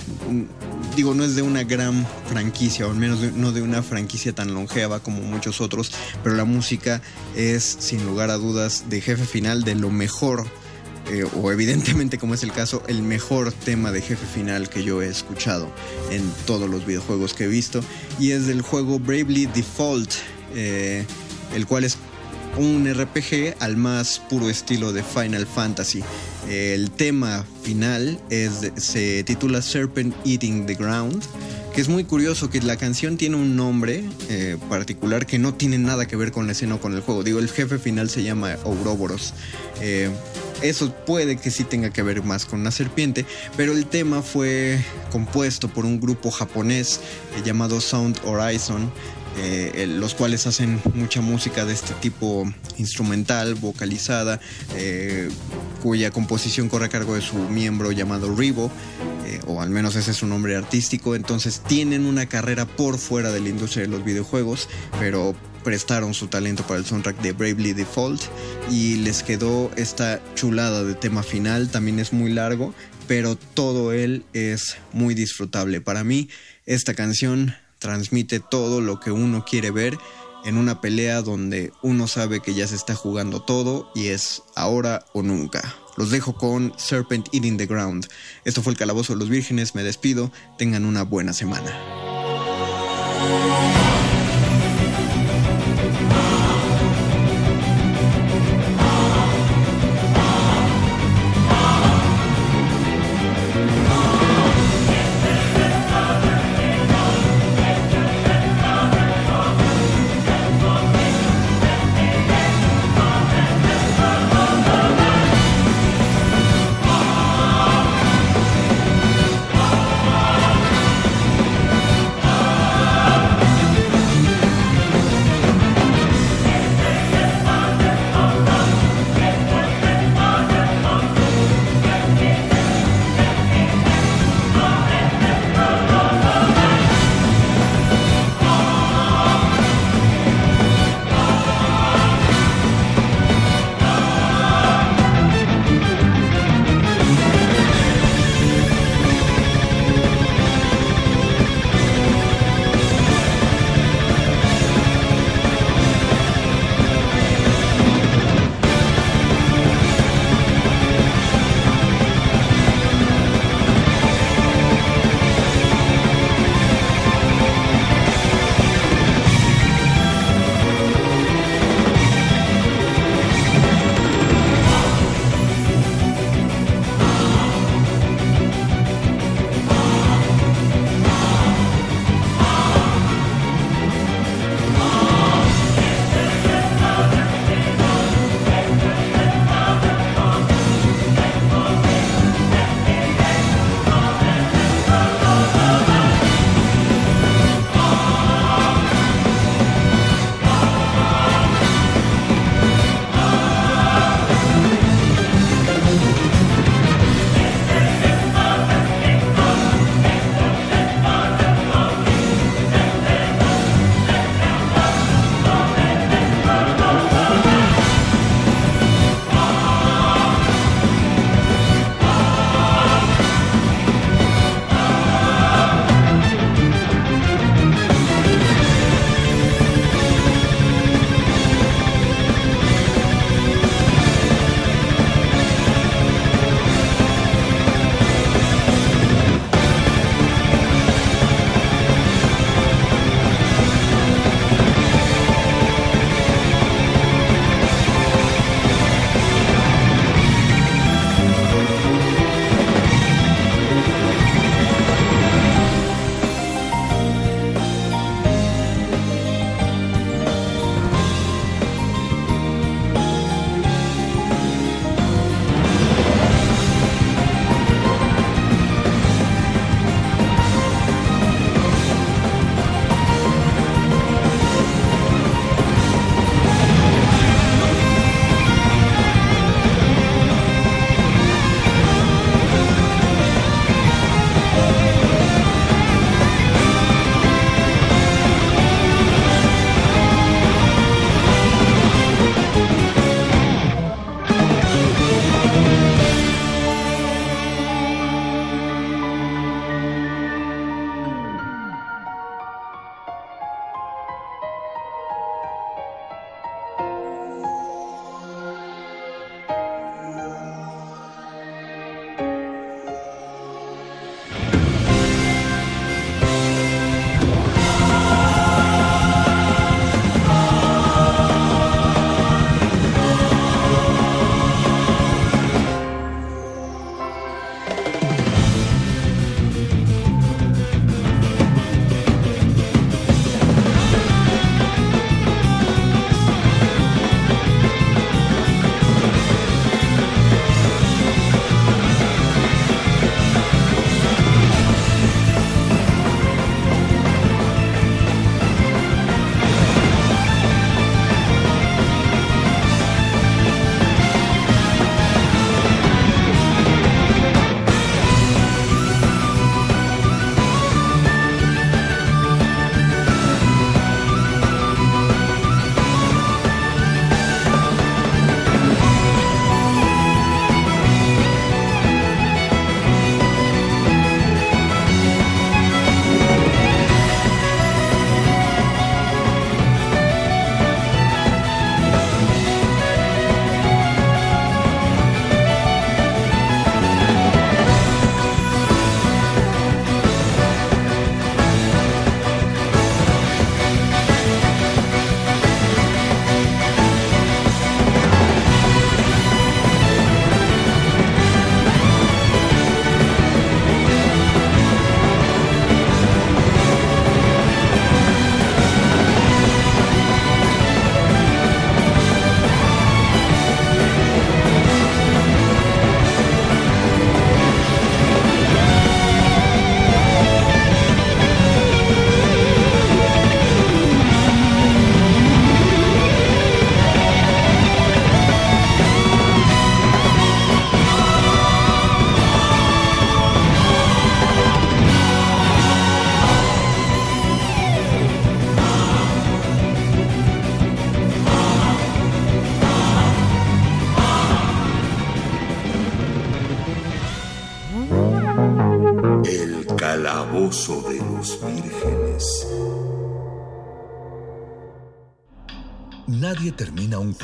S1: digo, no es de una gran franquicia, o al menos no de una franquicia tan longeva como muchos otros, pero la música es sin lugar a dudas de jefe final de lo mejor. Eh, o evidentemente como es el caso, el mejor tema de jefe final que yo he escuchado en todos los videojuegos que he visto. Y es del juego Bravely Default, eh, el cual es un RPG al más puro estilo de Final Fantasy. El tema final se titula Serpent Eating the Ground, que es muy curioso que la canción tiene un nombre eh, particular que no tiene nada que ver con la escena o con el juego. Digo, el jefe final se llama Ouroboros. Eh, eso puede que sí tenga que ver más con una serpiente, pero el tema fue compuesto por un grupo japonés eh, llamado Sound Horizon eh, los cuales hacen mucha música de este tipo instrumental, vocalizada, eh, cuya composición corre a cargo de su miembro llamado Rivo, eh, o al menos ese es su nombre artístico, entonces tienen una carrera por fuera de la industria de los videojuegos, pero prestaron su talento para el soundtrack de Bravely Default y les quedó esta chulada de tema final, también es muy largo, pero todo él es muy disfrutable. Para mí, esta canción transmite todo lo que uno quiere ver en una pelea donde uno sabe que ya se está jugando todo y es ahora o nunca. Los dejo con Serpent Eating the Ground. Esto fue el Calabozo de los Vírgenes, me despido, tengan una buena semana.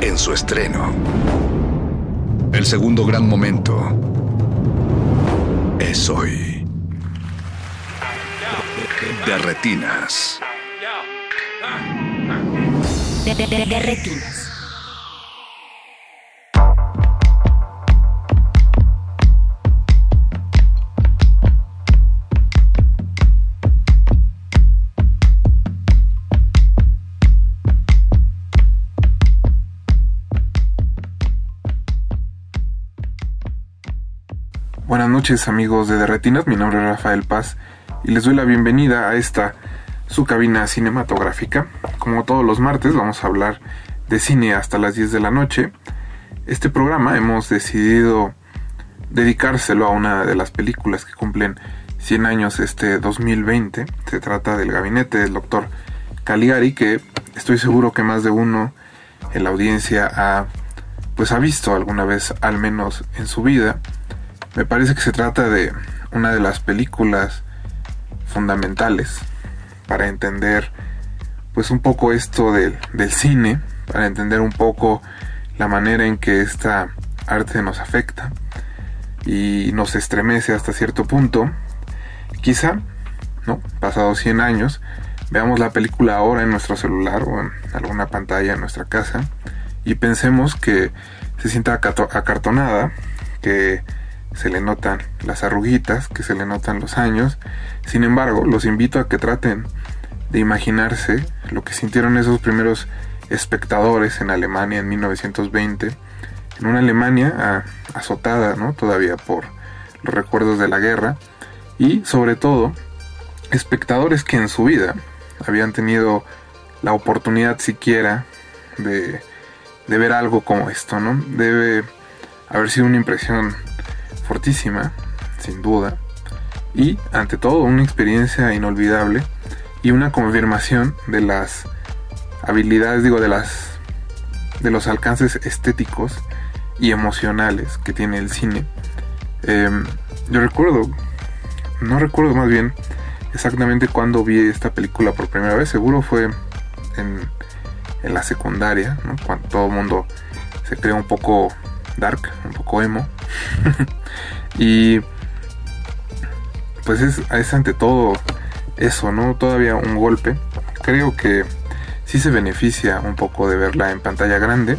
S3: en su estreno. El segundo gran momento es hoy. De retinas.
S4: Amigos de Derretinas, mi nombre es Rafael Paz y les doy la bienvenida a esta su cabina cinematográfica. Como todos los martes vamos a hablar de cine hasta las 10 de la noche. Este programa hemos decidido dedicárselo a una de las películas que cumplen 100 años este 2020. Se trata del gabinete del doctor Caligari que estoy seguro que más de uno en la audiencia ha pues ha visto alguna vez al menos en su vida me parece que se trata de una de las películas fundamentales para entender pues un poco esto del, cine, para entender un poco la manera en que esta arte nos afecta y nos estremece hasta cierto punto. Quizá, ¿no? Pasados 100 años, veamos la película ahora en nuestro celular o en alguna pantalla en nuestra casa y pensemos que se sienta acartonada, que se le notan las arruguitas, que se le notan los años. Sin embargo, los invito a que traten de imaginarse lo que sintieron esos primeros espectadores en Alemania en 1920, en una Alemania ah, azotada, ¿no? Todavía por los recuerdos de la guerra y sobre todo espectadores que en su vida habían tenido la oportunidad siquiera de, de ver algo como esto, ¿no? Debe haber sido una impresión fortísima, sin duda, y ante todo una experiencia inolvidable y una confirmación de las habilidades, digo, de las de los alcances estéticos y emocionales que tiene el cine. Em, yo recuerdo, no recuerdo más bien exactamente cuándo vi esta película por primera vez, seguro fue en, la secundaria, cuando todo el mundo se crea un poco dark, un poco emo. y pues es, es ante todo eso, ¿no? Todavía un golpe. Creo que sí se beneficia un poco de verla en pantalla grande.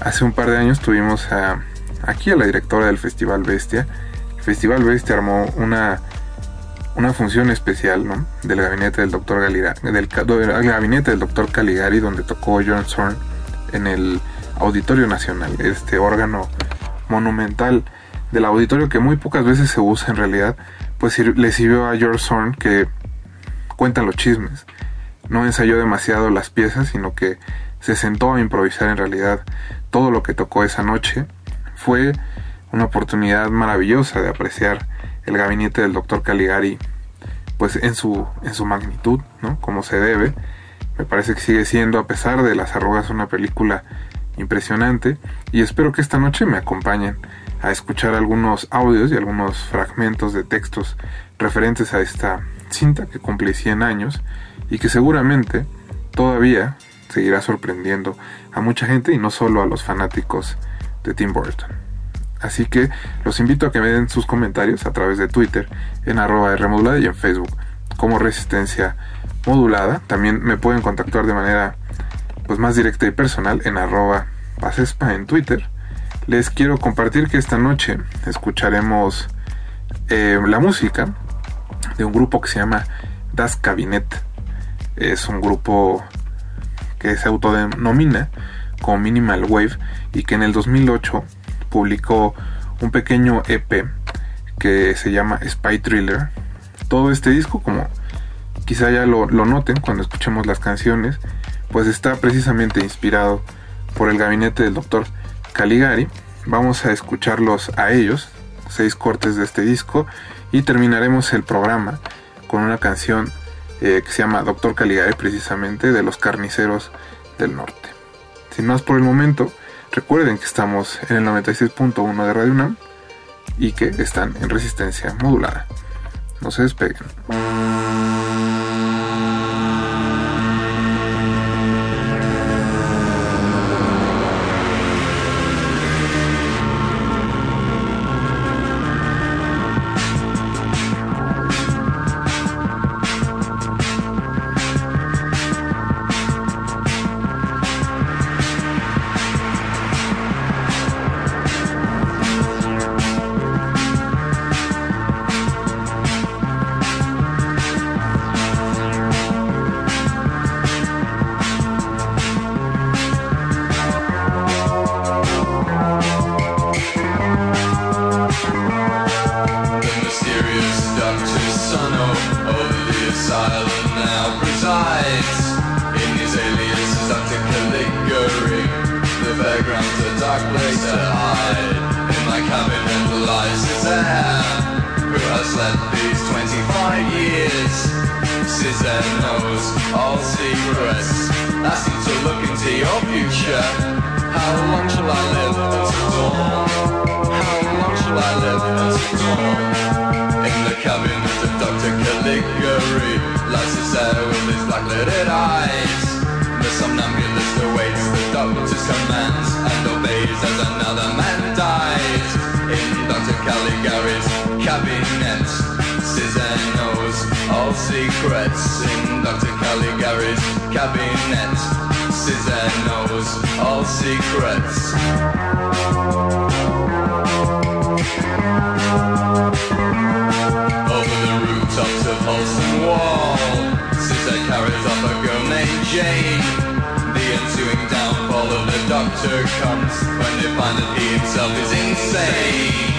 S4: Hace un par de años tuvimos a, aquí a la directora del Festival Bestia. El Festival Bestia armó una, una función especial ¿no? del gabinete del doctor Galigari, del, gabinete del doctor Caligari, donde tocó John Zorn en el Auditorio Nacional, este órgano monumental del auditorio que muy pocas veces se usa en realidad, pues le sirvió a George Zorn que cuenta los chismes. No ensayó demasiado las piezas, sino que se sentó a improvisar en realidad todo lo que tocó esa noche. Fue una oportunidad maravillosa de apreciar el gabinete del doctor Caligari pues en su, en su magnitud, ¿no? Como se debe. Me parece que sigue siendo, a pesar de las arrugas, una película impresionante y espero que esta noche me acompañen a escuchar algunos audios y algunos fragmentos de textos referentes a esta cinta que cumple 100 años y que seguramente todavía seguirá sorprendiendo a mucha gente y no solo a los fanáticos de Tim Burton. Así que los invito a que me den sus comentarios a través de Twitter en arroba Rmodulada y en Facebook como Resistencia Modulada. También me pueden contactar de manera pues más directa y personal en arroba pasespa en Twitter. Les quiero compartir que esta noche escucharemos eh, la música de un grupo que se llama Das Cabinet. Es un grupo que se autodenomina como Minimal Wave y que en el 2008 publicó un pequeño EP que se llama Spy Thriller
S5: Todo este disco, como quizá ya lo, lo noten cuando escuchemos las canciones, pues está precisamente inspirado por el gabinete del doctor Caligari. Vamos a escucharlos a ellos, seis cortes de este disco, y terminaremos el programa con una canción eh, que se llama Doctor Caligari, precisamente de los carniceros del norte. Sin más por el momento, recuerden que estamos en el 96.1 de Radio UNAM y que están en resistencia modulada. No se despeguen.
S6: secrets in
S5: Dr. Caligari's cabinet. Caesar knows all secrets. Over the rooftops of Holston Wall, Caesar carries off a girl named Jane. The ensuing downfall of the Doctor comes when they find that he himself is insane.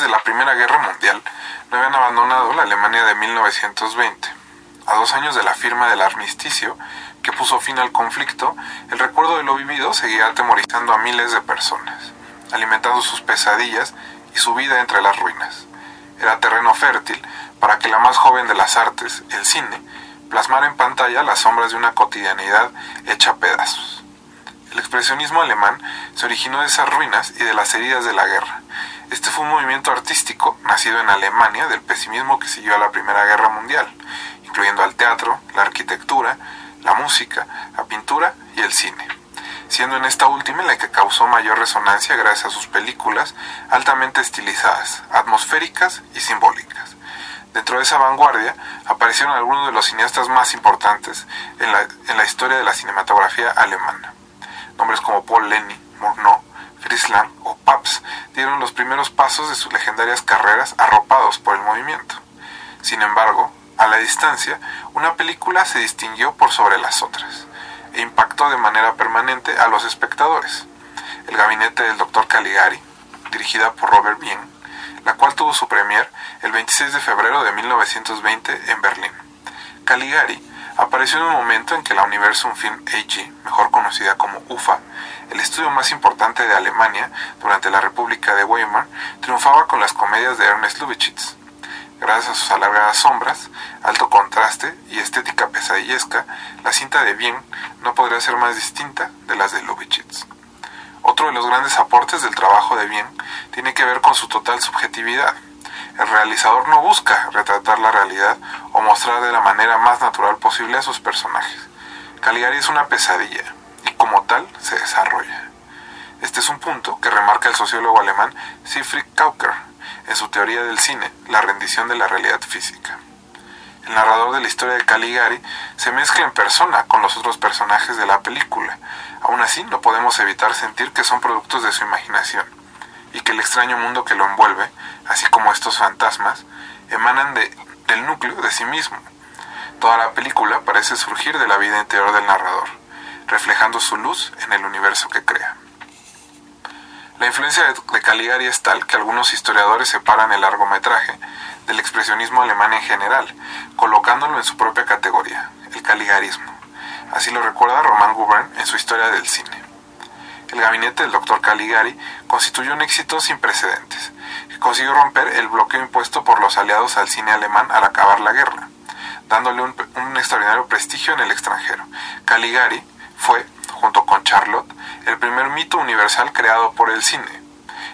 S5: De la Primera Guerra Mundial no habían abandonado la Alemania de 1920. A dos años de la firma del armisticio que puso fin al conflicto, el recuerdo de lo vivido seguía atemorizando a miles de personas, alimentando sus pesadillas y su vida entre las ruinas. Era terreno fértil para que la más joven de las artes, el cine, plasmara en pantalla las sombras de una cotidianidad hecha pedazos. El expresionismo alemán se originó de esas ruinas y de las heridas de la guerra.
S4: Este fue un movimiento artístico nacido en Alemania del pesimismo que siguió a la Primera Guerra Mundial, incluyendo al teatro, la arquitectura, la música, la pintura y el cine, siendo en esta última la que causó mayor resonancia gracias a sus películas altamente estilizadas, atmosféricas y simbólicas. Dentro de esa vanguardia aparecieron algunos de los cineastas más importantes en la, historia de la cinematografía alemana. Nombres como Paul Lenny, Murnau, Fritz Lang o Paps dieron los primeros pasos de sus legendarias carreras arropados por el movimiento. Sin embargo, a la distancia, una película se distinguió por sobre las otras e impactó de manera permanente a los espectadores. El gabinete del Dr. Caligari, dirigida por Robert Bien, la cual tuvo su premier el 26 de febrero de 1920 en Berlín. Caligari apareció en un momento en que la Universum Film AG, mejor conocida como UFA, el estudio más importante de Alemania durante la República de Weimar, triunfaba con las comedias de Ernest Lubitsch. Gracias a sus alargadas sombras, alto contraste y estética pesadillesca, la cinta de Bien no podría ser más distinta de las de Lubitsch. Otro de los grandes aportes del trabajo de Bien tiene que ver con su total subjetividad. El realizador no busca retratar la realidad o mostrar de la manera más natural posible a sus personajes. Caligari es una pesadilla y como tal se desarrolla. Este es un punto que remarca el sociólogo alemán Siegfried Kauker en su teoría del cine, la rendición de la realidad física. El narrador de la historia de Caligari se mezcla en persona con los otros personajes de la película. Aún así, no podemos evitar sentir que son productos de su imaginación que el extraño mundo que lo envuelve, así como estos fantasmas, emanan de, del núcleo de sí mismo. Toda la película parece surgir de la vida interior del narrador, reflejando su luz en el universo que crea. La influencia de Caligari es tal que algunos historiadores separan el largometraje del expresionismo alemán en general, colocándolo en su propia categoría, el caligarismo. Así lo recuerda Roman Gubern en su historia del cine. El gabinete del doctor Caligari constituyó un éxito sin precedentes, que consiguió romper el bloqueo impuesto por los aliados al cine alemán al acabar la guerra, dándole un, un extraordinario prestigio en el extranjero. Caligari fue, junto con Charlotte, el primer mito universal creado por el cine,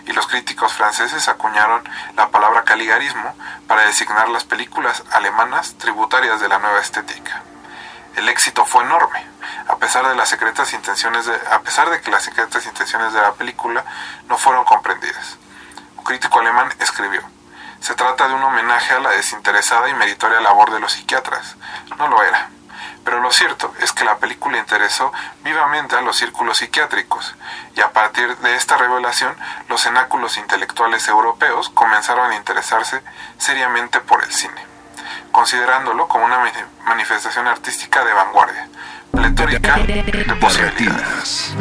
S4: y los críticos franceses acuñaron la palabra caligarismo para designar las películas alemanas tributarias de la nueva estética. El éxito fue enorme, a pesar de las secretas intenciones de, a pesar de que las secretas intenciones de la película no fueron comprendidas. Un crítico alemán escribió: "Se trata de un homenaje a la desinteresada y meritoria labor de los psiquiatras. No lo era." Pero lo cierto es que la película interesó vivamente a los círculos psiquiátricos, y a partir de esta revelación, los cenáculos intelectuales europeos comenzaron a interesarse seriamente por el cine, considerándolo como una manifestación artística de vanguardia, pletórica de posibilidades.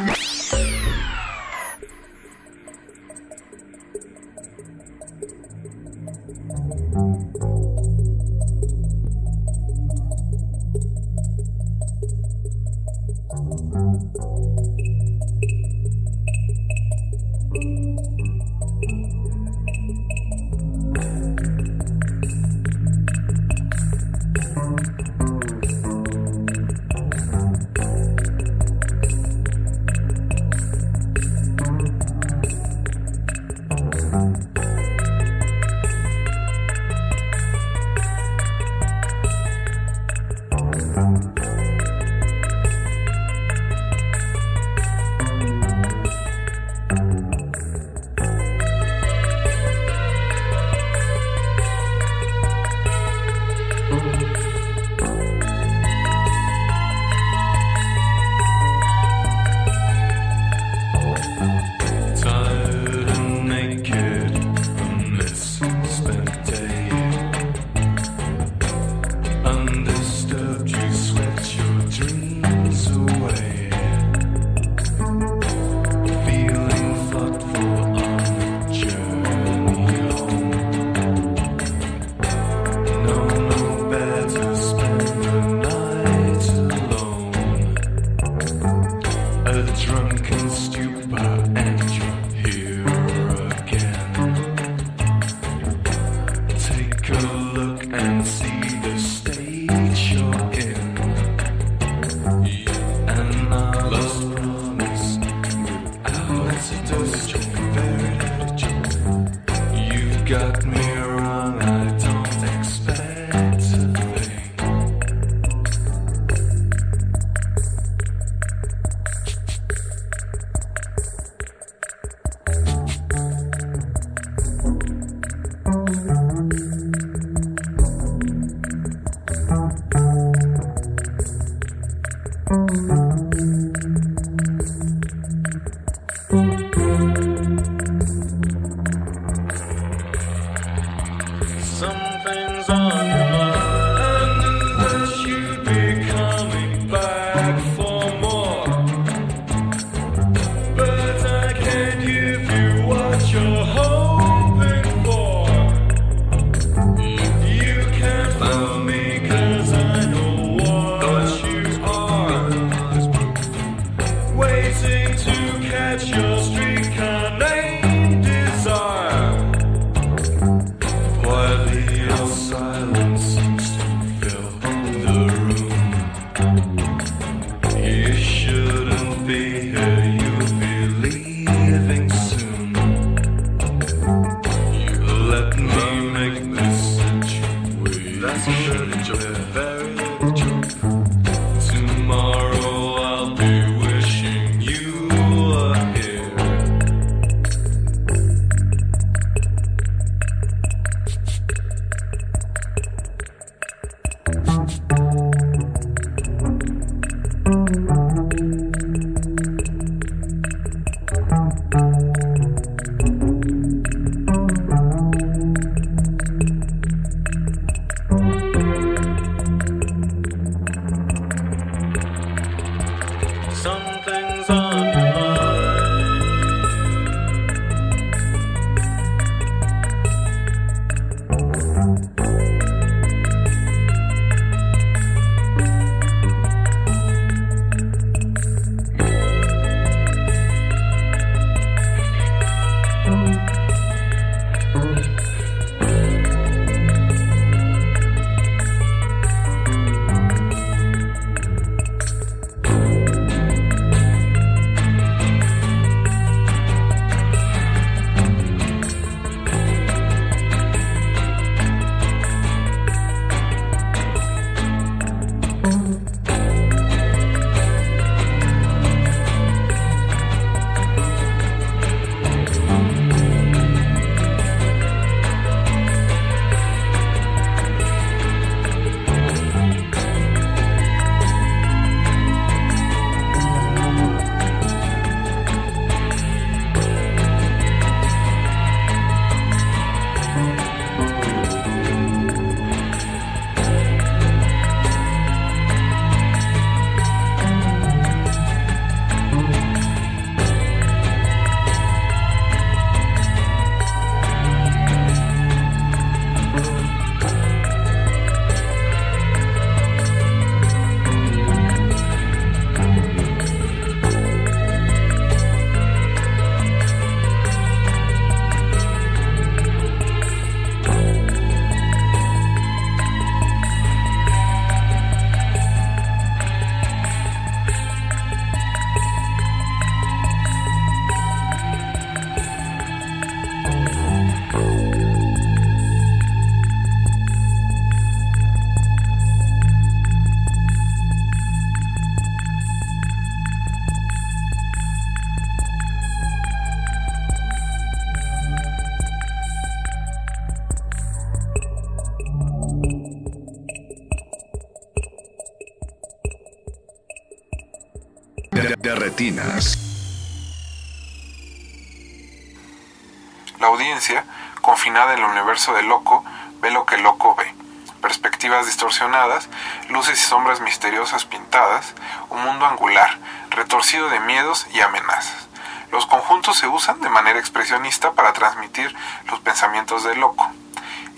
S4: La audiencia, confinada en el universo de Loco, ve lo que Loco ve. Perspectivas distorsionadas, luces y sombras misteriosas pintadas, un mundo angular, retorcido de miedos y amenazas. Los conjuntos se usan de manera expresionista para transmitir los pensamientos de Loco,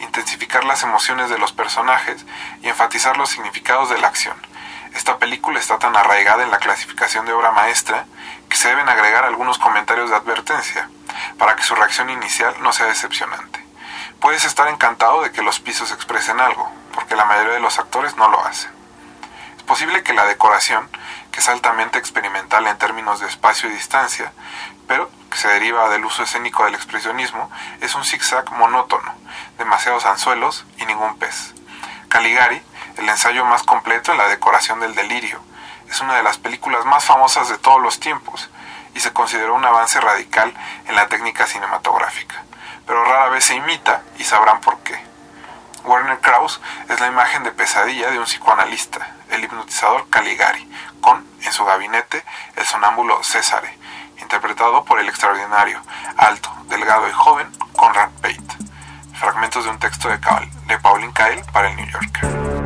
S4: intensificar las emociones de los personajes y enfatizar los significados de la acción. Película está tan arraigada en la clasificación de obra maestra que se deben agregar algunos comentarios de advertencia para que su reacción inicial no sea decepcionante. Puedes estar encantado de que los pisos expresen algo, porque la mayoría de los actores no lo hacen. Es posible que la decoración, que es altamente experimental en términos de espacio y distancia, pero que se deriva del uso escénico del expresionismo, es un zigzag monótono, demasiados anzuelos y ningún pez. Caligari, el ensayo más completo en la decoración del delirio, es una de las películas más famosas de todos los tiempos y se consideró un avance radical en la técnica cinematográfica, pero rara vez se imita y sabrán por qué. Werner Krauss es la imagen de pesadilla de un psicoanalista, el hipnotizador Caligari, con, en su gabinete, el sonámbulo Césare, interpretado por el extraordinario, alto, delgado y joven Conrad Pate. Fragmentos de un texto de, de Pauline Kael para el New Yorker.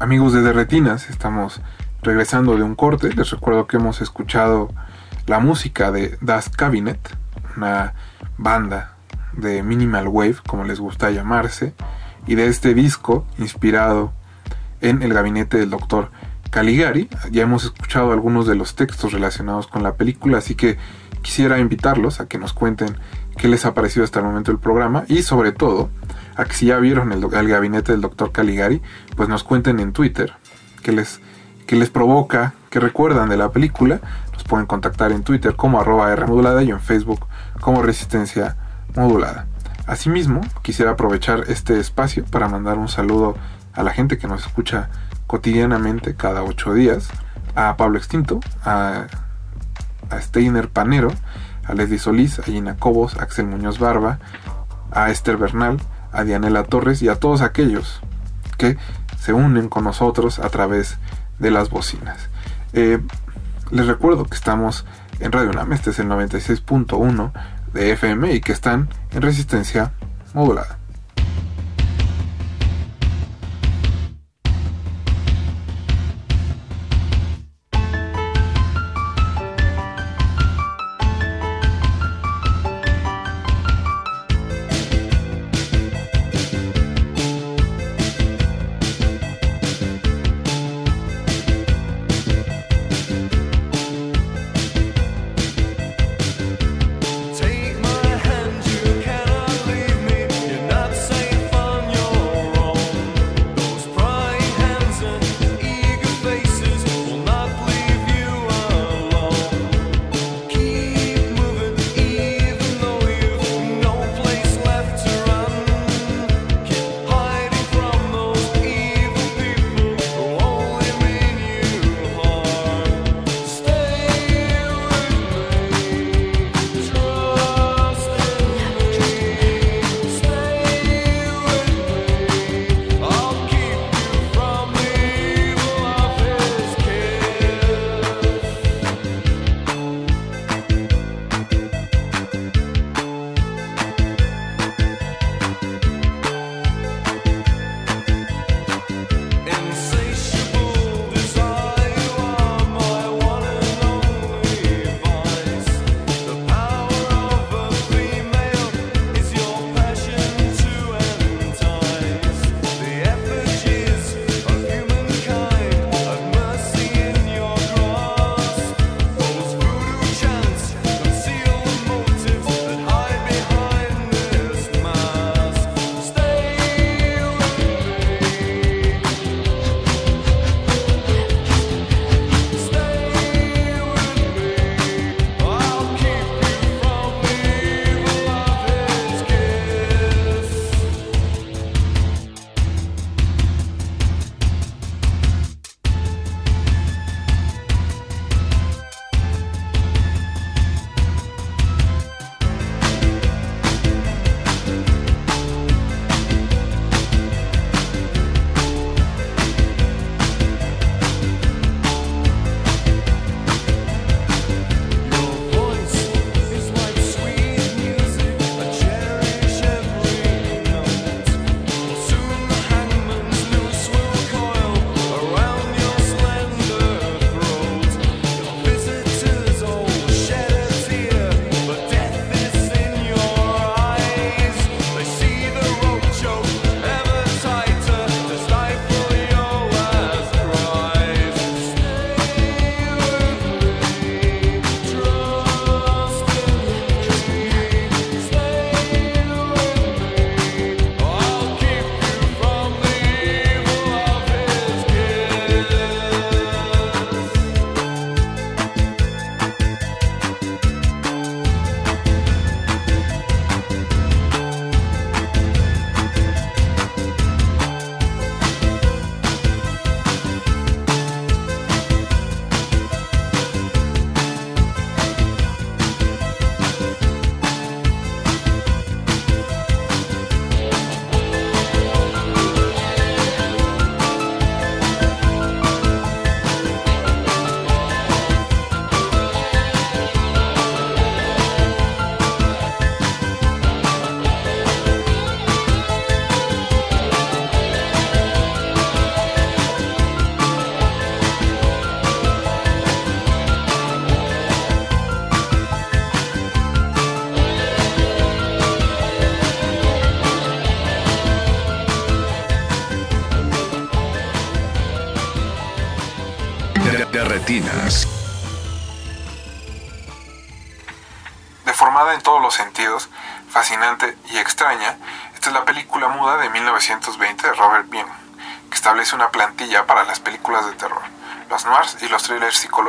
S4: Amigos de Derretinas, estamos regresando de un corte. Les recuerdo que hemos escuchado la música de Das Cabinet, una banda de minimal wave, como les gusta llamarse, y de este disco inspirado en el gabinete del doctor Caligari. Ya hemos escuchado algunos de los textos relacionados con la película, así que quisiera invitarlos a que nos cuenten qué les ha parecido hasta el momento el programa y sobre todo a que si ya vieron el, gabinete del doctor Caligari, pues nos cuenten en Twitter qué les, qué les provoca, qué recuerdan de la película. Nos pueden contactar en Twitter como arroba R modulada y en Facebook como Resistencia Modulada. Asimismo, quisiera aprovechar este espacio para mandar un saludo a la gente que nos escucha cotidianamente cada ocho días, a Pablo Extinto, a, a Steiner Panero, a Leslie Solís, a Gina Cobos, a Axel Muñoz Barba, a Esther Bernal, a Dianela Torres y a todos aquellos que se unen con nosotros a través de las bocinas. Eh, les recuerdo que estamos en Radio UNAM, este es el 96.1 de FM y que están en resistencia
S7: modulada.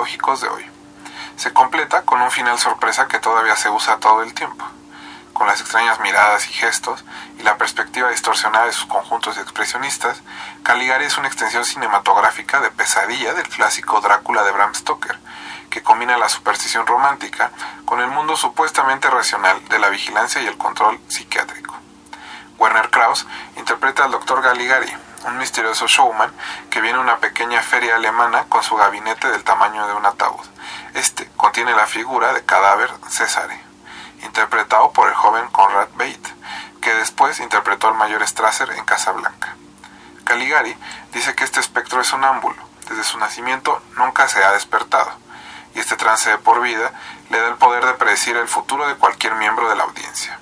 S7: De hoy. Se completa con un final sorpresa que todavía se usa todo el tiempo con las extrañas miradas y gestos y la perspectiva distorsionada de sus conjuntos expresionistas, Caligari es una extensión cinematográfica de pesadilla del clásico Drácula de Bram Stoker, que combina la superstición romántica con el mundo supuestamente racional de la vigilancia y el control psiquiátrico. Werner Krauss interpreta al Dr. Caligari, un misterioso showman que viene a una pequeña feria alemana con su gabinete del tamaño de un ataúd. Este contiene la figura de cadáver César interpretado por el joven Conrad Bate,
S4: que después interpretó al mayor Strasser en Casablanca. Caligari dice que este espectro es un ámbulo, desde su nacimiento nunca se ha despertado, y este trance de por vida le da el poder de predecir el futuro de cualquier miembro de la audiencia.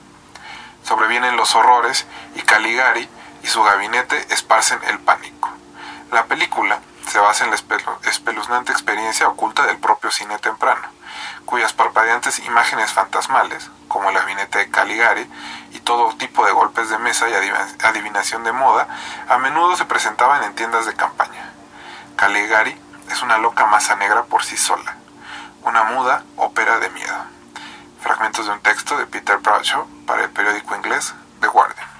S4: Sobrevienen los horrores y Caligari y su gabinete esparcen el pánico. La película se basa en la espeluznante experiencia oculta del propio cine temprano, cuyas parpadeantes imágenes fantasmales, como el gabinete de Caligari y todo tipo de golpes de mesa y adivinación de moda, a menudo se presentaban en tiendas de campaña. Caligari es una loca masa negra por sí sola, una muda ópera de miedo. Fragmentos de un texto de Peter Bradshaw para el periódico inglés The Guardian.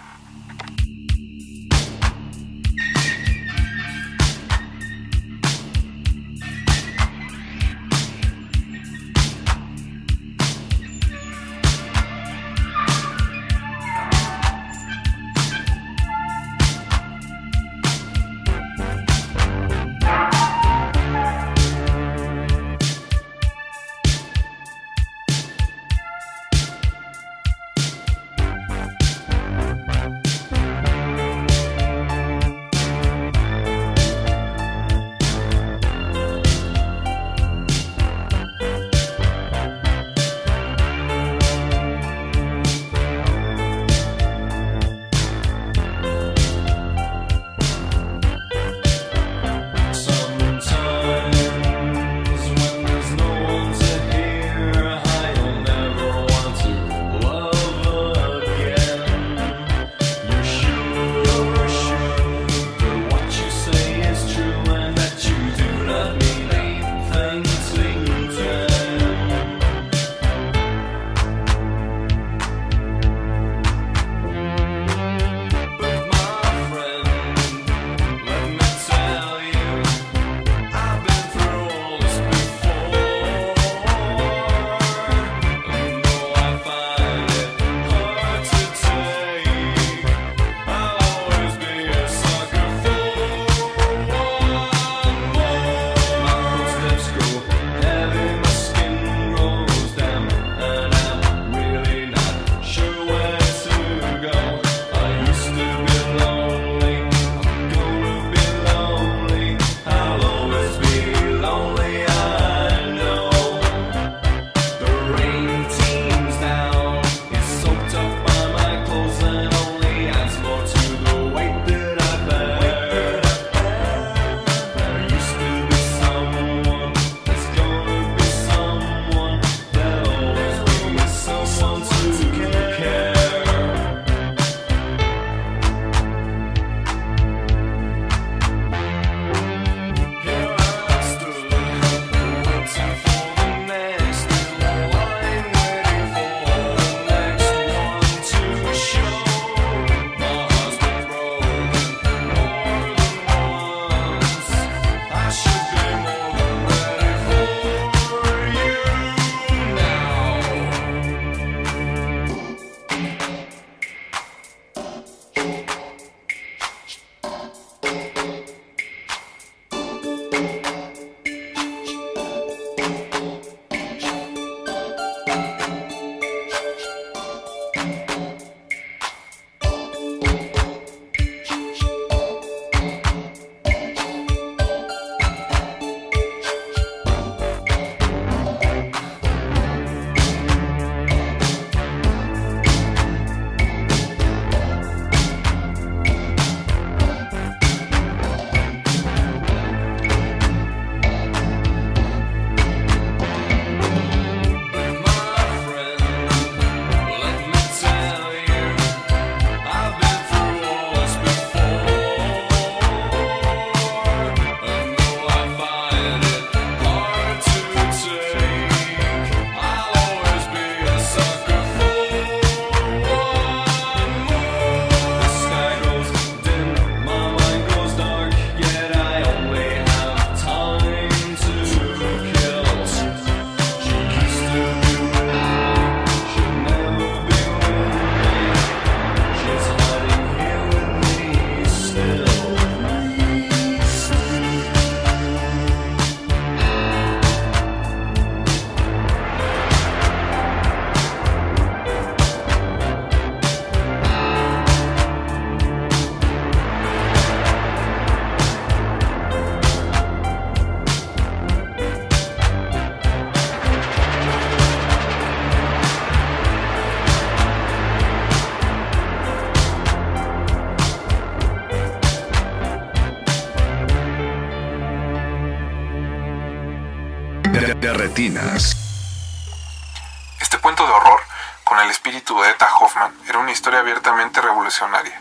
S4: Este cuento de horror, con el espíritu de Eta Hoffman, era una historia abiertamente revolucionaria.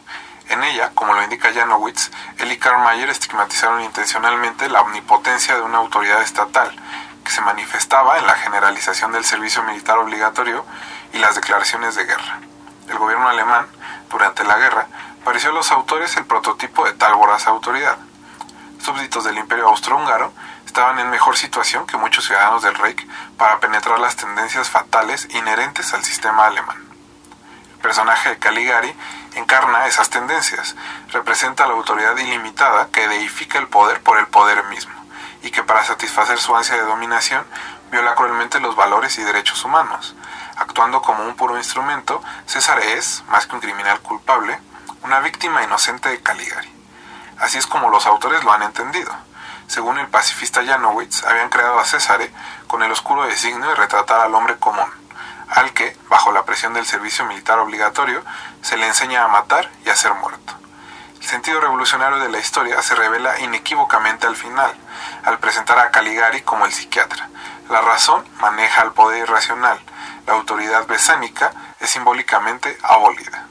S4: En ella, como lo indica Janowitz, él y Karl Mayer estigmatizaron intencionalmente la omnipotencia de una autoridad estatal, que se manifestaba en la generalización del servicio militar obligatorio y las declaraciones de guerra. El gobierno alemán, durante la guerra, pareció a los autores el prototipo de tal voraz autoridad. Súbditos del imperio austrohúngaro estaban en mejor situación que muchos ciudadanos del Reich para penetrar las tendencias fatales inherentes al sistema alemán. El personaje de Caligari encarna esas tendencias, representa la autoridad ilimitada que deifica el poder por el poder mismo, y que para satisfacer su ansia de dominación viola cruelmente los valores y derechos humanos. Actuando como un puro instrumento, César es, más que un criminal culpable, una víctima inocente de Caligari. Así es como los autores lo han entendido. Según el pacifista Janowitz, habían creado a César con el oscuro designio de retratar al hombre común, al que, bajo la presión del servicio militar obligatorio, se le enseña a matar y a ser muerto. El sentido revolucionario de la historia se revela inequívocamente al final, al presentar a Caligari como el psiquiatra. La razón maneja al poder irracional, la autoridad besánica es simbólicamente abolida.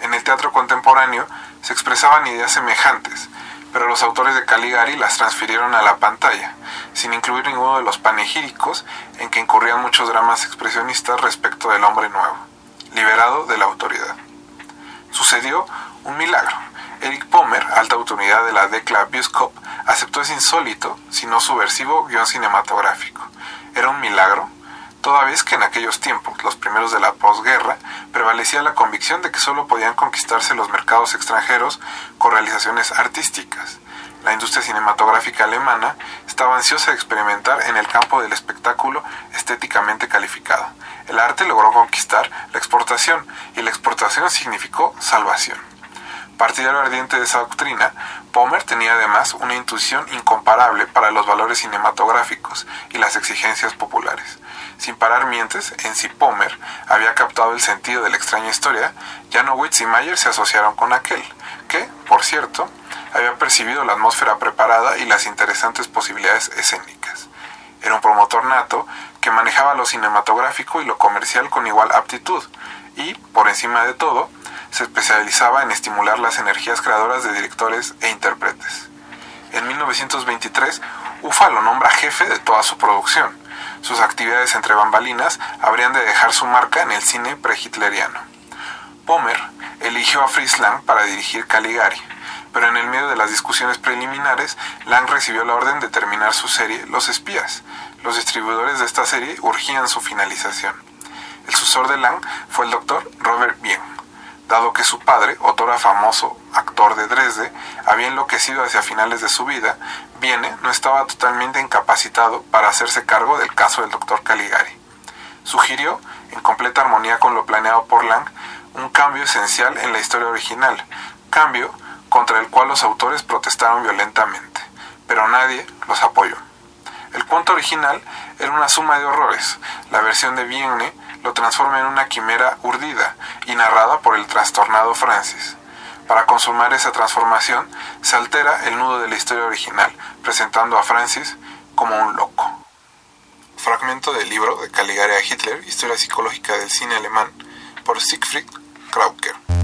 S4: En el teatro contemporáneo se expresaban ideas semejantes, pero los autores de Caligari las transfirieron a la pantalla, sin incluir ninguno de los panegíricos en que incurrían muchos dramas expresionistas respecto del hombre nuevo, liberado de la autoridad. Sucedió un milagro. Eric Pomer, alta autoridad de la Decla Bioscope, aceptó ese insólito, si no subversivo, guion cinematográfico. Era un milagro, toda vez que en aquellos tiempos, los primeros de la posguerra, prevalecía la convicción de que solo podían conquistarse los mercados extranjeros con realizaciones artísticas. La industria cinematográfica alemana estaba ansiosa de experimentar en el campo del espectáculo estéticamente calificado. El arte logró conquistar la exportación y la exportación significó salvación. Partidario ardiente de esa doctrina, Pomer tenía además una intuición incomparable para los valores cinematográficos y las exigencias populares. Sin parar mientes, en si Pomer había captado el sentido de la extraña historia, Janowitz y Mayer se asociaron con aquel, que, por cierto, había percibido la atmósfera preparada y las interesantes posibilidades escénicas. Era un promotor nato que manejaba lo cinematográfico y lo comercial con igual aptitud, y, por encima de todo, se especializaba en estimular las energías creadoras de directores e intérpretes. En 1923, UFA lo nombra jefe de toda su producción. Sus actividades entre bambalinas habrían de dejar su marca en el cine prehitleriano. Pomer eligió a Fritz Lang para dirigir Caligari, pero en el medio de las discusiones preliminares, Lang recibió la orden de terminar su serie Los Espías. Los distribuidores de esta serie urgían su finalización. El sucesor de Lang fue el doctor Robert Bien dado que su padre, otrora famoso actor de Dresde, había enloquecido hacia finales de su vida, Viene no estaba totalmente incapacitado para hacerse cargo del caso del doctor Caligari. Sugirió, en completa armonía con lo planeado por Lang, un cambio esencial en la historia original, cambio contra el cual los autores protestaron violentamente, pero nadie los apoyó. El cuento original era una suma de horrores. La versión de Vienne lo transforma en una quimera urdida y narrada por el trastornado Francis. Para consumar esa transformación, se altera el nudo de la historia original, presentando a Francis como un loco. Fragmento del libro de Caligari a Hitler, Historia psicológica del cine alemán, por Siegfried Krauker.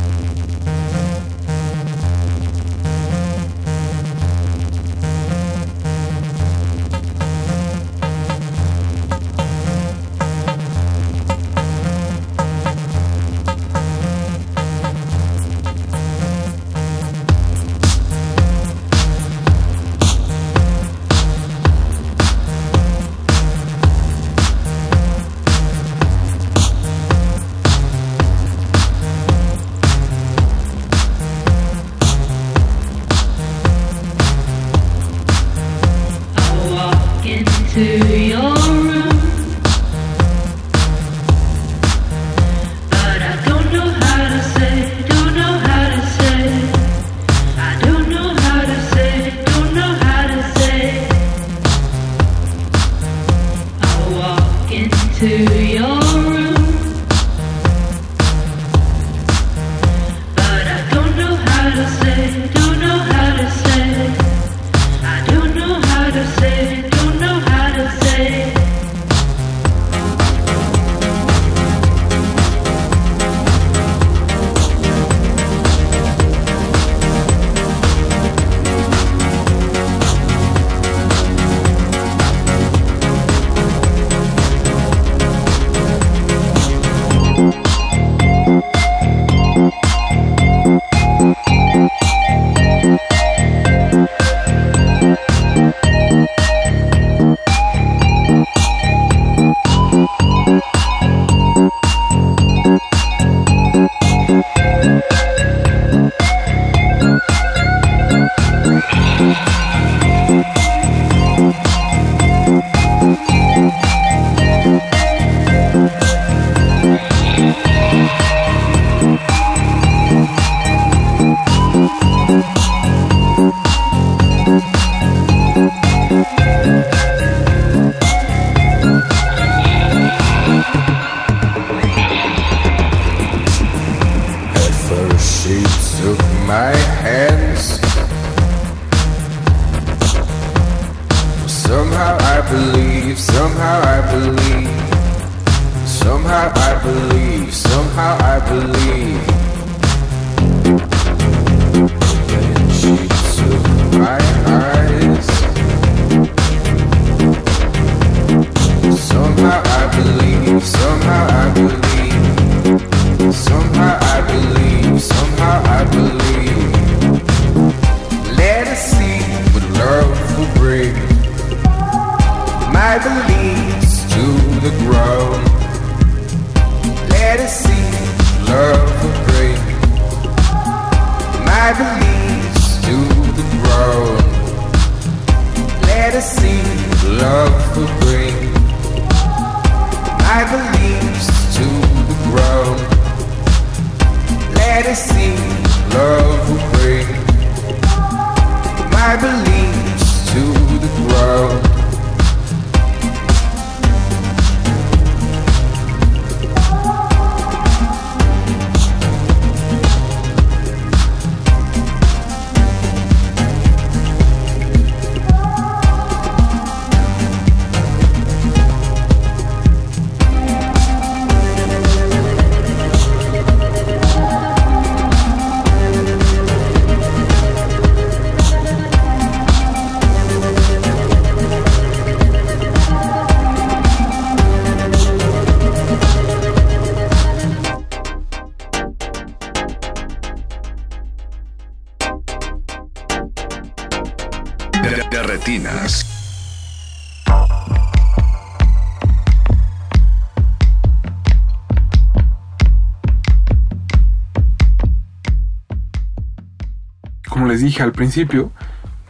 S4: Como les dije al principio,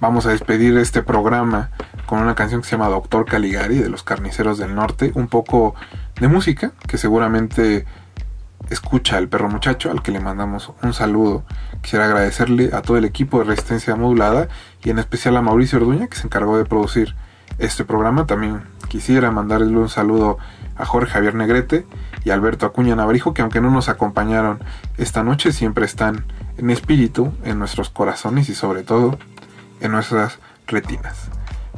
S4: vamos a despedir este programa con una canción que se llama Doctor Caligari de los Carniceros del Norte, un poco de música que seguramente escucha el perro muchacho al que le mandamos un saludo. Quisiera agradecerle a todo el equipo de Resistencia Modulada y en especial a Mauricio Orduña que se encargó de producir este programa. También quisiera mandarle un saludo a Jorge Javier Negrete y Alberto Acuña Navarijo que aunque no nos acompañaron esta noche siempre están en espíritu, en nuestros corazones y sobre todo en nuestras retinas.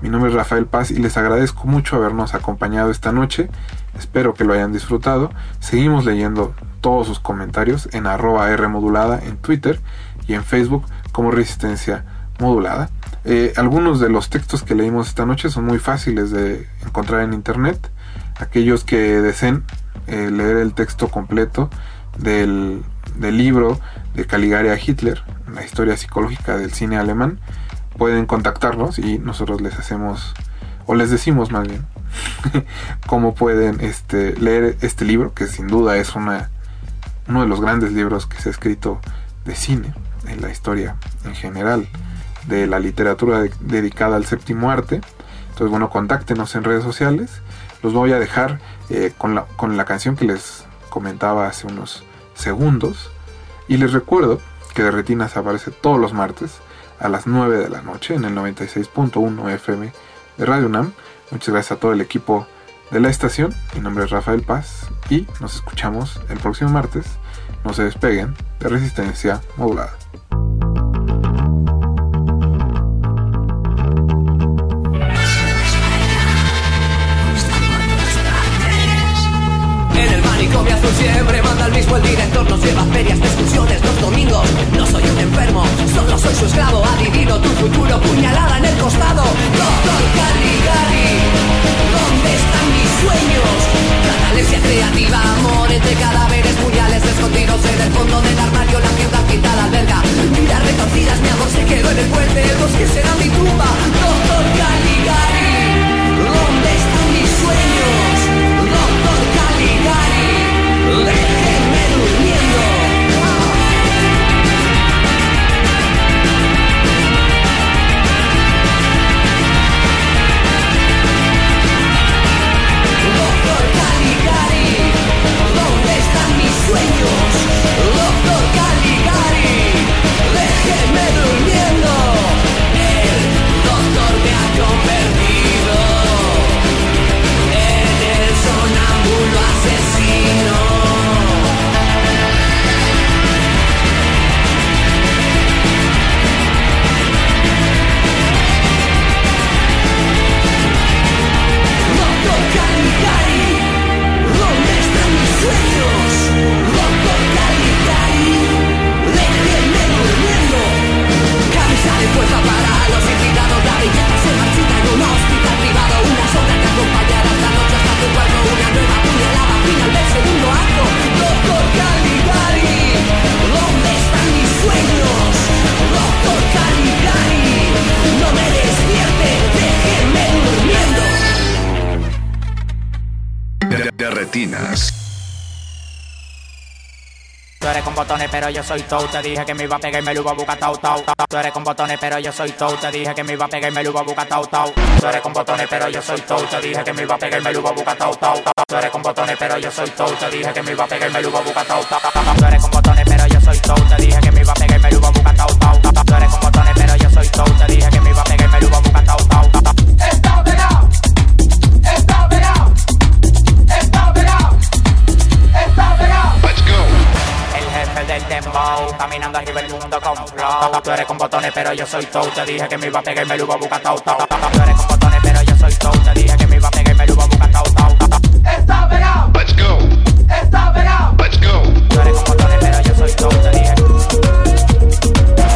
S4: Mi nombre es Rafael Paz y les agradezco mucho habernos acompañado esta noche. Espero que lo hayan disfrutado. Seguimos leyendo todos sus comentarios en arroba R modulada en Twitter y en Facebook como Resistencia Modulada. Eh, algunos de los textos que leímos esta noche son muy fáciles de encontrar en internet. Aquellos que deseen eh, leer el texto completo del, del libro de Caligari a Hitler, la historia psicológica del cine alemán, pueden contactarnos y nosotros les hacemos, o les decimos más bien, cómo pueden este, leer este libro, que sin duda es una, uno de los grandes libros que se ha escrito de cine, en la historia en general, de la literatura de, dedicada al séptimo arte. Entonces, bueno, contáctenos en redes sociales. Los voy a dejar eh, con, la, con la canción que les comentaba hace unos segundos. Y les recuerdo que de Retinas aparece todos los martes a las 9 de la noche en el 96.1 FM de Radio UNAM. Muchas gracias a todo el equipo de la estación. Mi nombre es Rafael Paz y nos escuchamos el próximo martes. No se despeguen de resistencia modulada.
S8: El director Nos lleva a ferias de excursiones los domingos No soy un enfermo, solo soy su esclavo Adivino tu futuro, puñalada en el costado Doctor Caligari, ¿dónde están mis sueños? Catalesia creativa, amor entre cadáveres Puñales escondidos en el fondo del armario La ciudad pintada alberga Miras retorcidas, mi amor se quedó en el puente El bosque será mi tumba Doctor Caligari, ¿dónde están mis sueños? Doctor Caligari, sueños, loco
S3: Caligari,
S9: déjeme dormir. privado Una sombra te acompañará esta noche hasta tu cuarto Una nueva puñalada final
S8: del segundo acto. Doctor Caligari ¿Dónde están mis sueños? Doctor Caligari No
S9: me despierte, déjeme durmiendo. De, de, de retinas. Eres con botones, pero yo soy Tou. Te dije que me iba a pegar y me lo iba a buscar tau tau. Tú eres con botones, pero yo soy Tou. Te dije que me iba a pegar y me lo iba a buscar tau tau. Tú eres con botones, pero yo soy Tou. Te dije que me iba a pegar y me lo iba a buscar tau tau. Tú eres con botones, pero yo soy Tou. Te dije que me iba a pegar y me lo iba a buscar tau tau. Tú eres con botones, pero yo soy. Te dije que me iba a pegar y me lo iba a buscar tau tau. Eres con botones, pero
S3: yo soy.
S9: Te dije que dembow, caminando arriba el mundo con flow. Tú eres con botones, pero yo soy Tou. Te dije que me iba a pegar y me lo iba a buscar tau tau. Tú eres con botones, pero yo soy Tou. Te dije que me iba a pegar y me lo iba a buscar tau tau. Está pegado.
S3: Let's go.
S9: Está pegado.
S3: Let's go.
S9: Tú eres con botones, pero yo soy Tou. Te dije.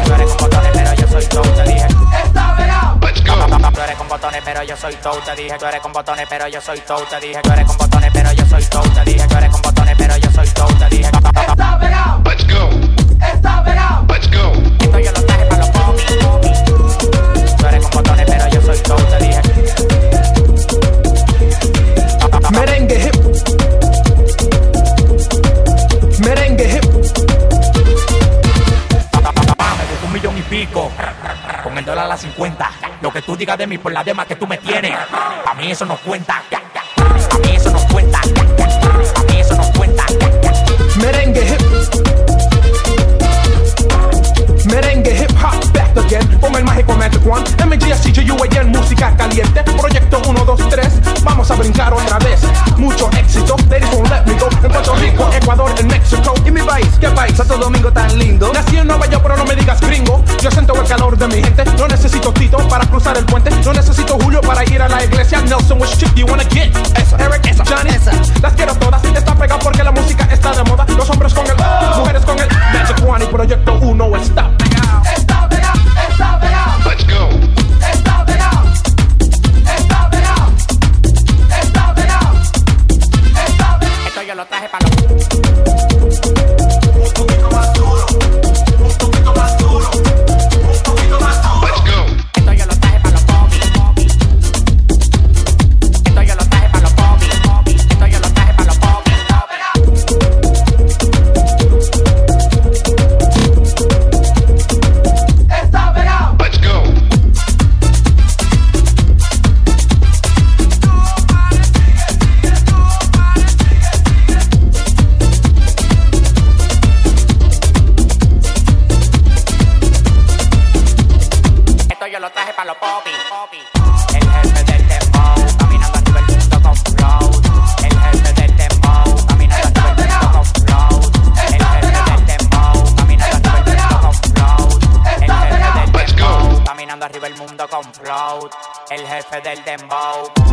S9: Tú eres con botones, pero yo soy Tou. Te dije. Está pegado.
S3: Let's go.
S9: Tú eres con botones, pero yo soy Tou. Te dije. Tú eres con botones, pero yo soy Tou. Te dije. Tú eres con botones, pero yo soy Tou. Te dije. Tú eres con botones, pero yo soy Tou. Te dije. Está pegado.
S3: Let's go.
S9: De mí por la dema que tú me tienes. A mí eso no cuenta. A mí eso no cuenta. A mí eso no cuenta.
S10: Merengue Merengue hip hop back again. Con el mágico Magic One. MGSCGUAN, música caliente. Proyecto 1, 2, 3. Vamos a brincar otra vez. Mucho éxito. Ladies won't let me go. En Puerto Rico, Ecuador, en México. ¿Y mi país? ¿Qué país? Santo Domingo tan lindo. Nací en Nueva York, pero no me digas gringo. Yo siento el calor de mi gente. No necesito Tito para cruzar el puente. No necesito Julio para ir a la iglesia. Nelson, which chick do you wanna get? Esa. Eric, esa. Johnny, esa. Las quiero todas. Está pegado porque la música está de moda. Los hombres con el, mujeres con el. Magic One y Proyecto 1 está.
S9: Está del dembow,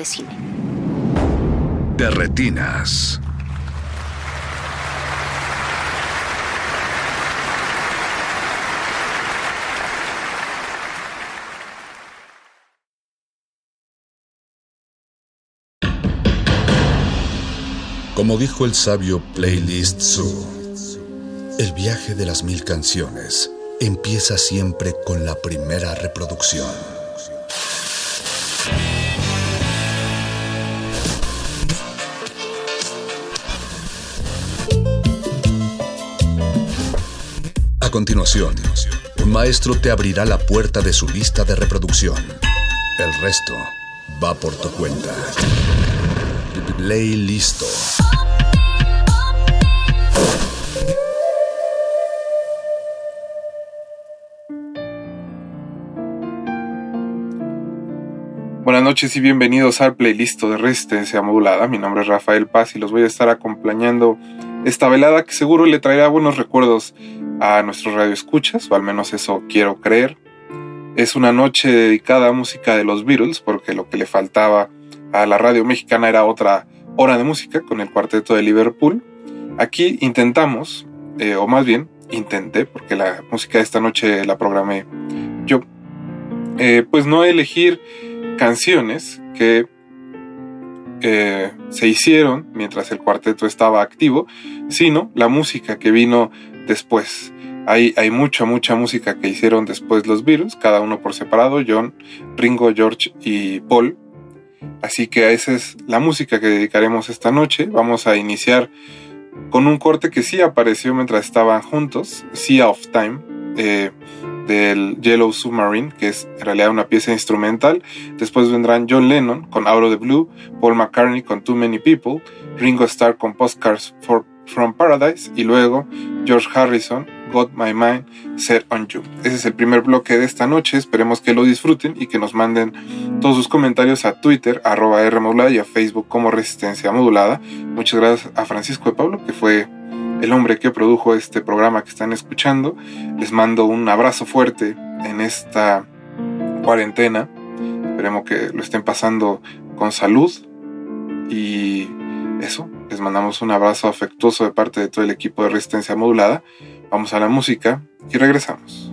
S10: de
S11: cine.
S3: De retinas. Como dijo el sabio Playlist Zoo, el viaje de las mil canciones empieza siempre con la primera reproducción. A continuación, un maestro te abrirá la puerta de su lista de reproducción. El resto va por tu cuenta. Play listo.
S4: Buenas noches y bienvenidos al playlist de Resistencia Modulada. Mi nombre es Rafael Paz y los voy a estar acompañando esta velada que seguro le traerá buenos recuerdos a nuestros radioescuchas, o al menos eso quiero creer. Es una noche dedicada a música de los Beatles, porque lo que le faltaba a la radio mexicana era otra hora de música con el cuarteto de Liverpool. Aquí intentamos, eh, o más bien intenté, porque la música de esta noche la programé yo, eh, pues no elegir canciones que eh, se hicieron mientras el cuarteto estaba activo, sino la música que vino después. Hay, hay mucha, mucha música que hicieron después los Beatles, cada uno por separado, John, Ringo, George y Paul. Así que esa es la música que dedicaremos esta noche. Vamos a iniciar con un corte que sí apareció mientras estaban juntos, Sea of Time. Eh, del Yellow Submarine, que es en realidad una pieza instrumental. Después vendrán John Lennon con Out of the Blue, Paul McCartney con Too Many People, Ringo Starr con Postcards for, from Paradise y luego George Harrison, Got My Mind Set on You. Ese es el primer bloque de esta noche. Esperemos que lo disfruten y que nos manden todos sus comentarios a Twitter, arroba R modulada y a Facebook como Resistencia Modulada. Muchas gracias a Francisco de Pablo, que fue el hombre que produjo este programa que están escuchando. Les mando un abrazo fuerte en esta cuarentena. Esperemos que lo estén pasando con salud. Y eso, les mandamos un abrazo afectuoso de parte de todo el equipo de Resistencia Modulada. Vamos a la música y regresamos.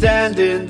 S12: Standing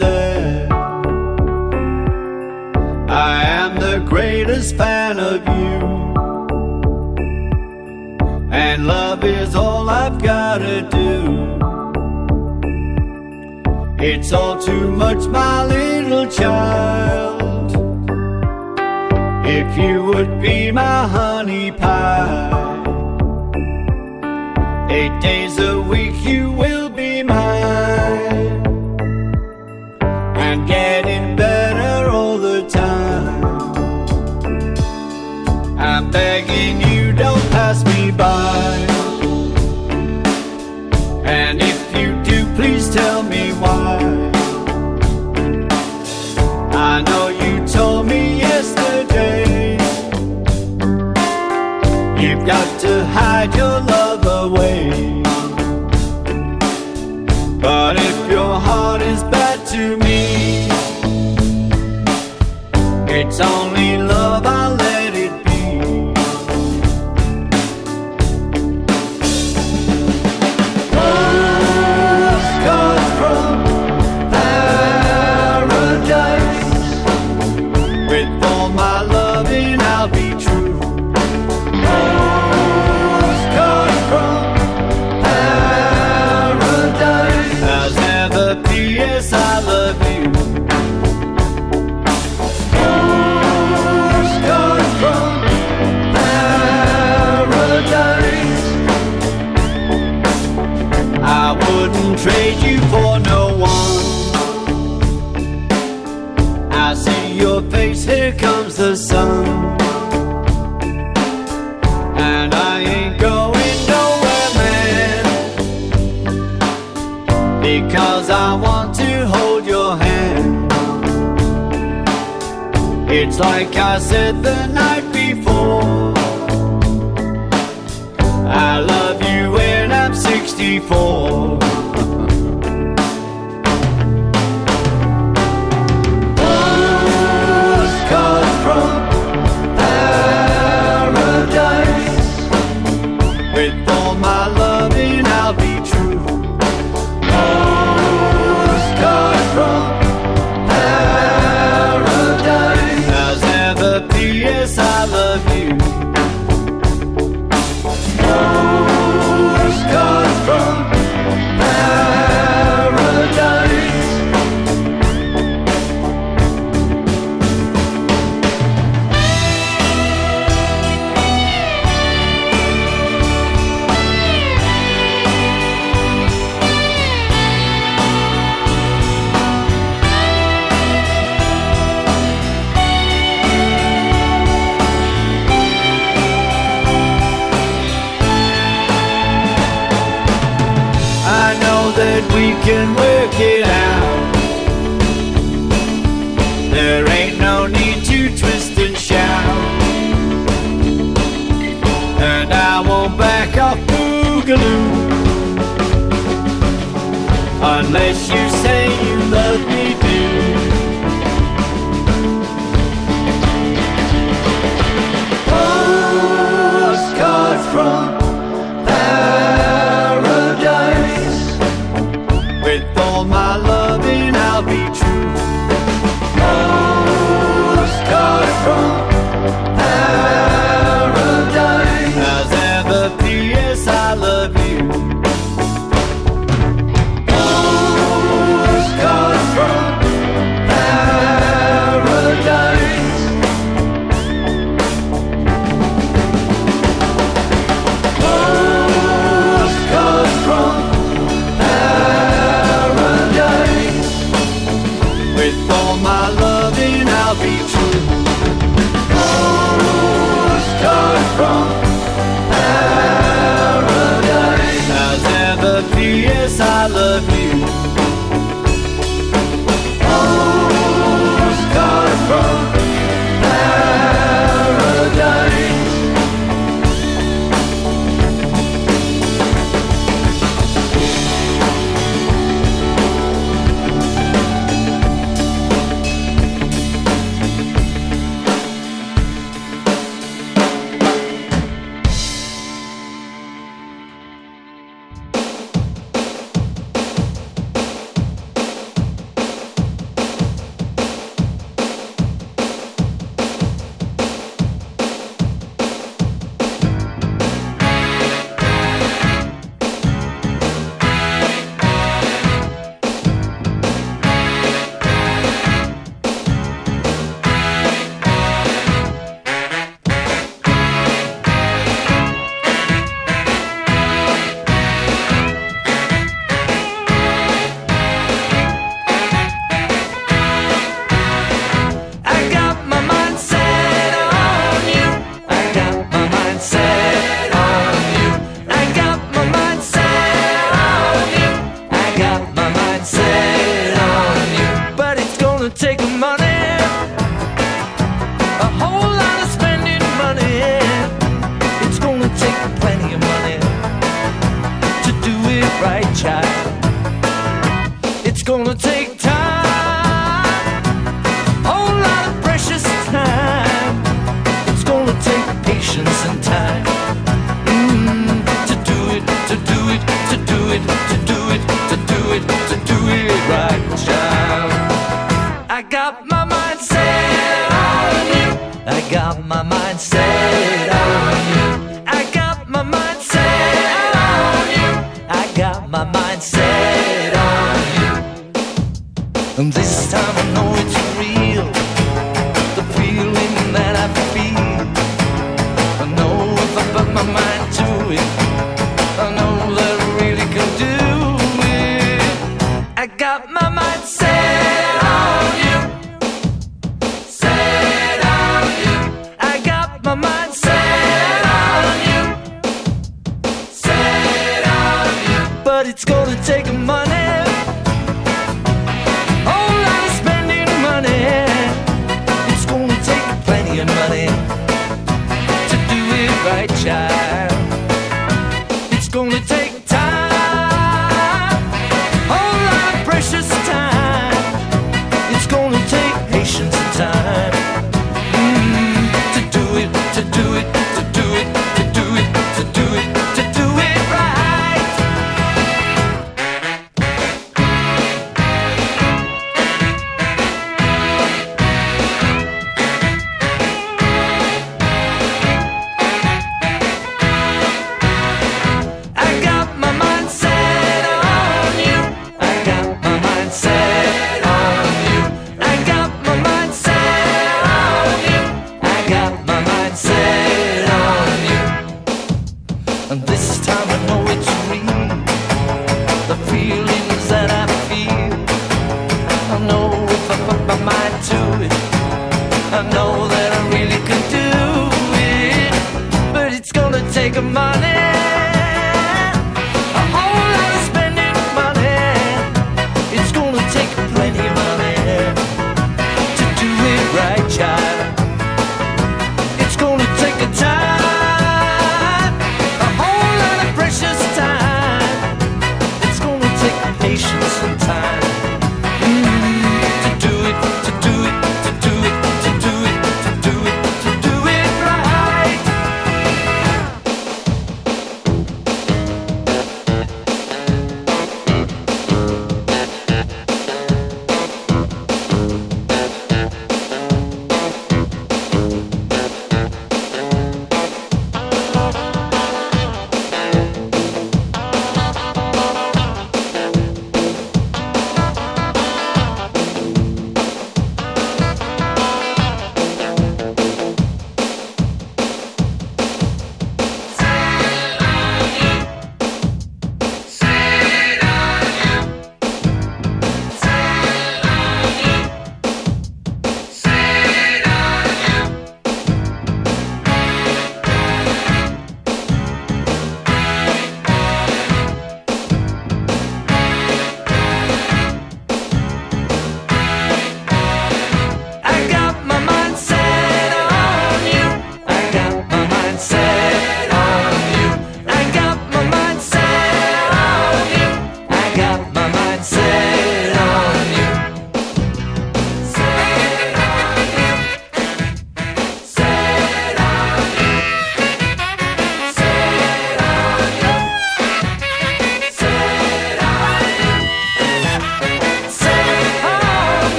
S12: can work it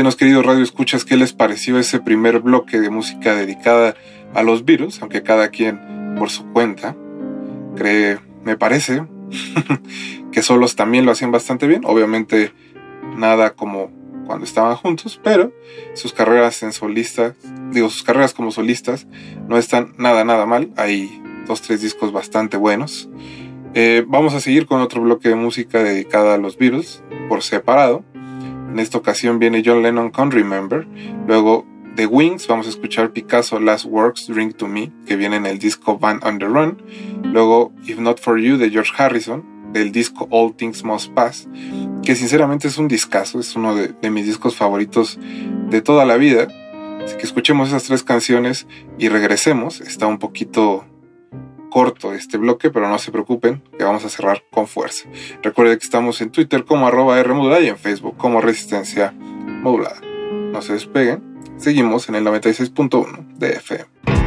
S4: Cuéntenos, queridos Radio Escuchas, qué les pareció ese primer bloque de música dedicada a los virus, aunque cada quien por su cuenta cree, me parece, que solos también lo hacían bastante bien. Obviamente, nada como cuando estaban juntos, pero sus carreras en solistas, digo, sus carreras como solistas no están nada, nada mal. Hay dos, tres discos bastante buenos. Eh, vamos a seguir con otro bloque de música dedicada a los virus por separado. En esta ocasión viene John Lennon con Remember. Luego The Wings, vamos a escuchar Picasso Last Works, Drink to Me, que viene en el disco Van on the Run. Luego If Not For You de George Harrison, del disco All Things Must Pass, que sinceramente es un discazo, es uno de, de mis discos favoritos de toda la vida. Así que escuchemos esas tres canciones y regresemos. Está un poquito corto este bloque, pero no se preocupen, que vamos a cerrar con fuerza. Recuerden que estamos en Twitter como arroba R modulada y en Facebook como Resistencia Modulada. No se despeguen, seguimos en el 96.1 de FM.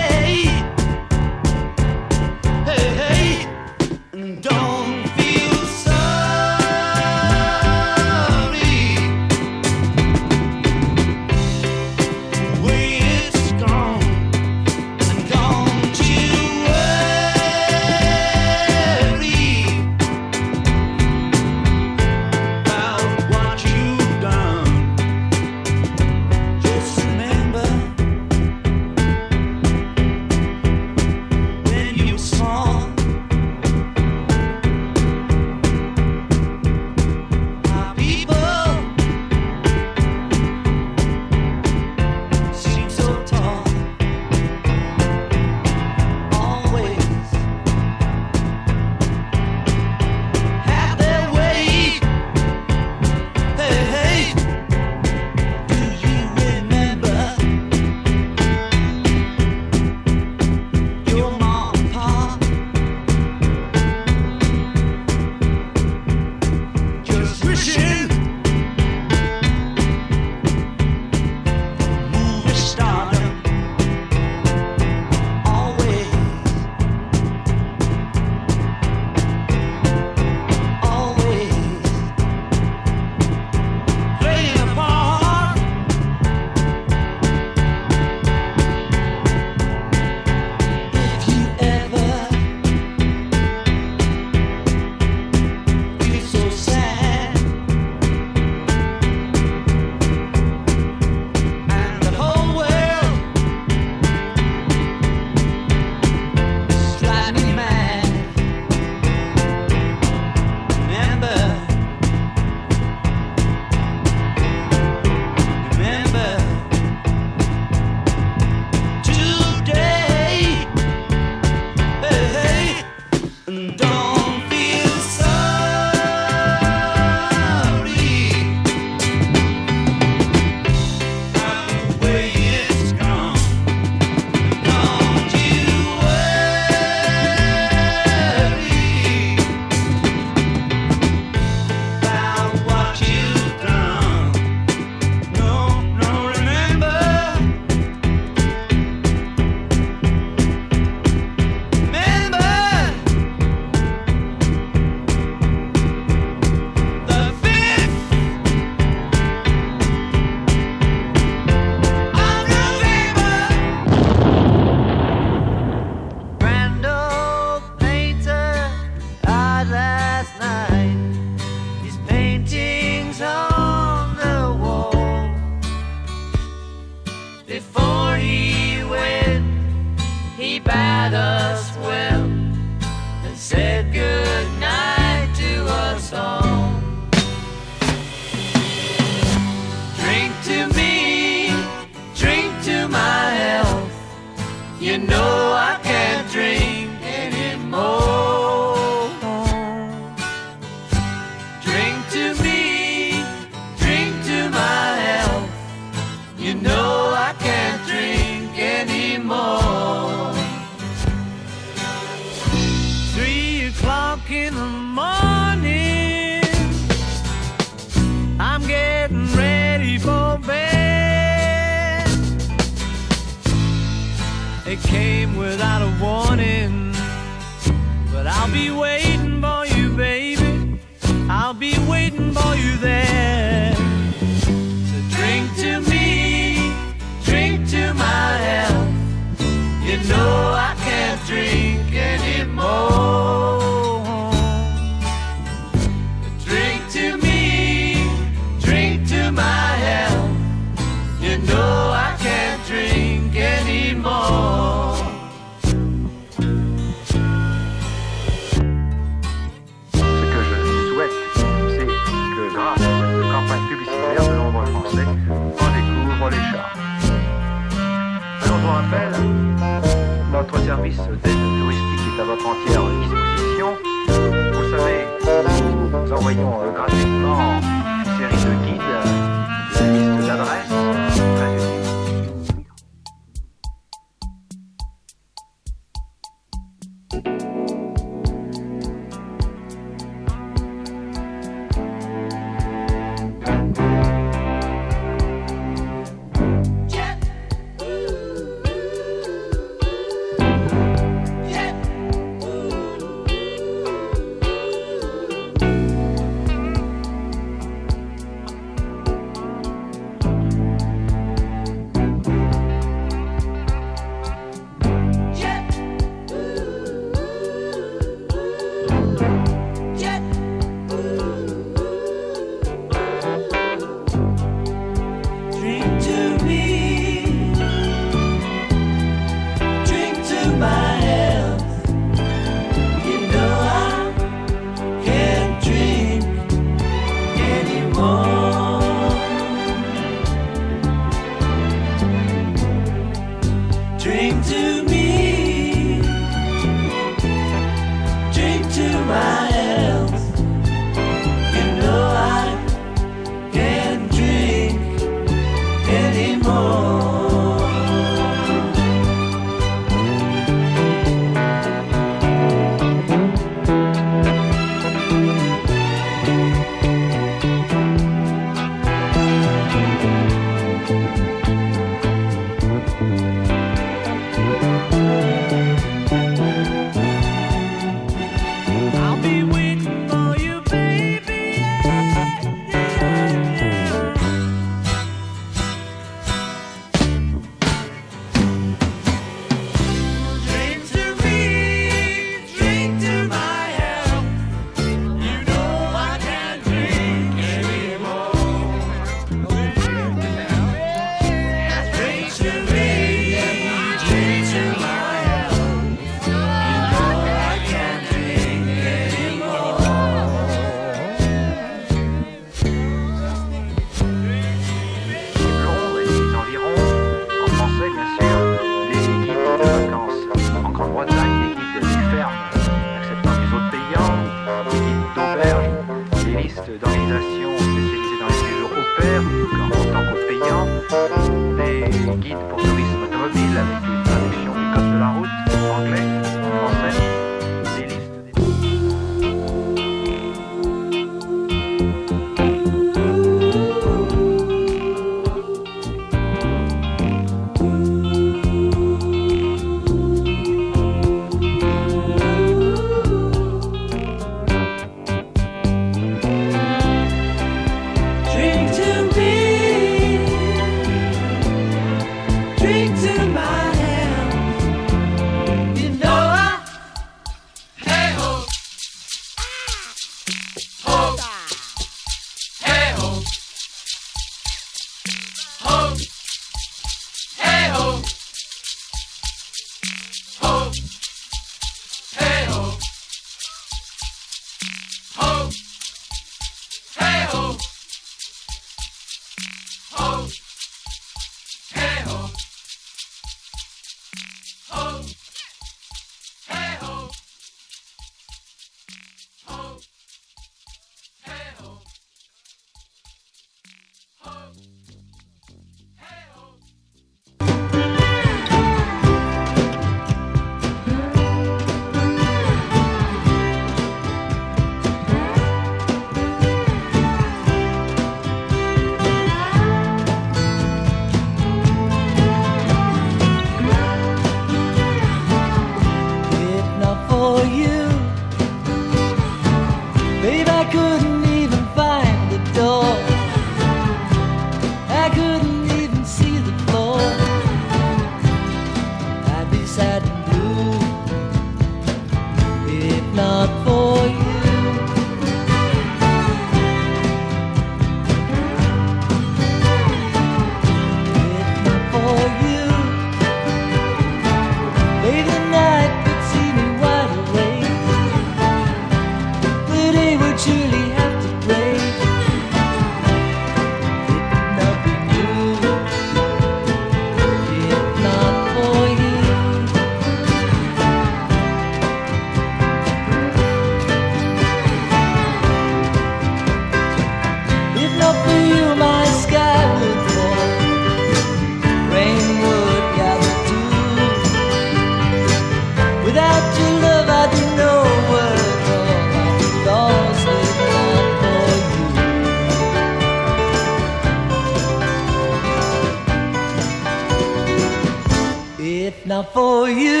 S12: For you,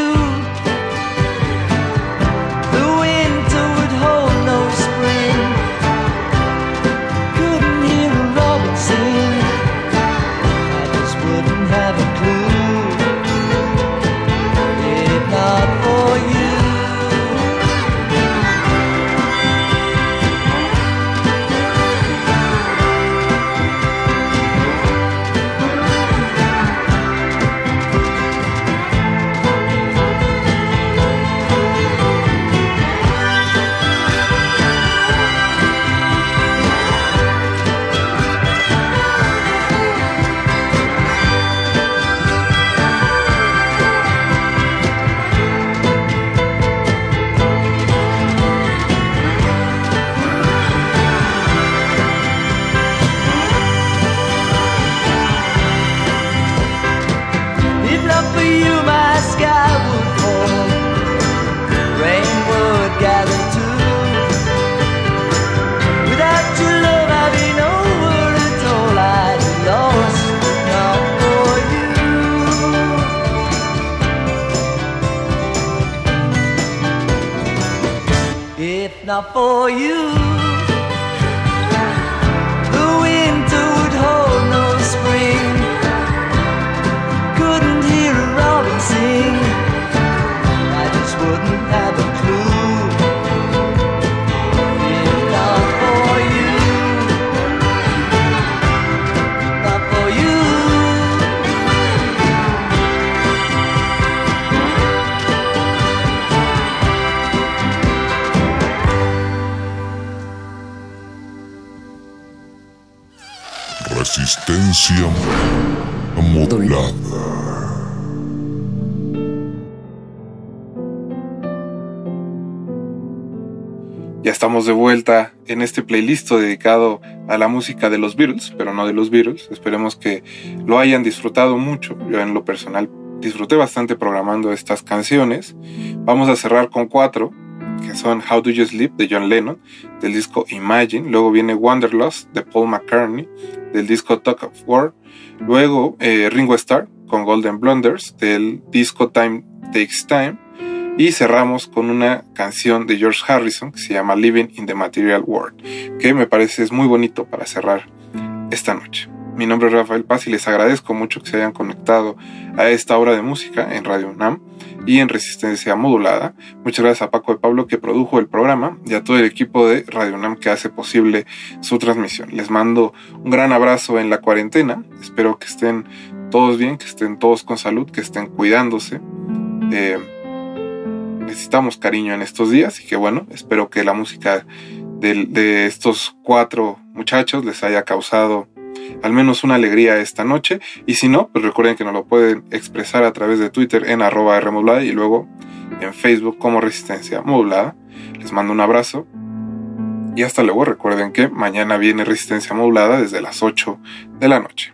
S12: for you,
S13: Resistencia modulada.
S4: Ya estamos de vuelta en este playlist dedicado a la música de los Beatles, pero no de los Beatles. Esperemos que lo hayan disfrutado mucho. Yo en lo personal disfruté bastante programando estas canciones. Vamos a cerrar con cuatro, que son How Do You Sleep de John Lennon, del disco Imagine. Luego viene Wanderlust de Paul McCartney, del disco Talk of War. Luego eh, Ringo Starr con Golden Blunders, del disco Time Takes Time. Y cerramos con una canción de George Harrison que se llama Living in the Material World, que me parece es muy bonito para cerrar esta noche. Mi nombre es Rafael Paz y les agradezco mucho que se hayan conectado a esta hora de música en Radio UNAM y en Resistencia Modulada. Muchas gracias a Paco de Pablo que produjo el programa y a todo el equipo de Radio UNAM que hace posible su transmisión. Les mando un gran abrazo en la cuarentena. Espero que estén todos bien, que estén todos con salud, que estén cuidándose. Eh, necesitamos cariño en estos días y que bueno, espero que la música de, de estos cuatro muchachos les haya causado al menos una alegría esta noche. Y si no, pues recuerden que nos lo pueden expresar a través de Twitter en arroba Rmodulada y luego en Facebook como Resistencia Modulada. Les mando un abrazo. Y hasta luego, recuerden que mañana viene Resistencia Modulada desde las 8 de la noche.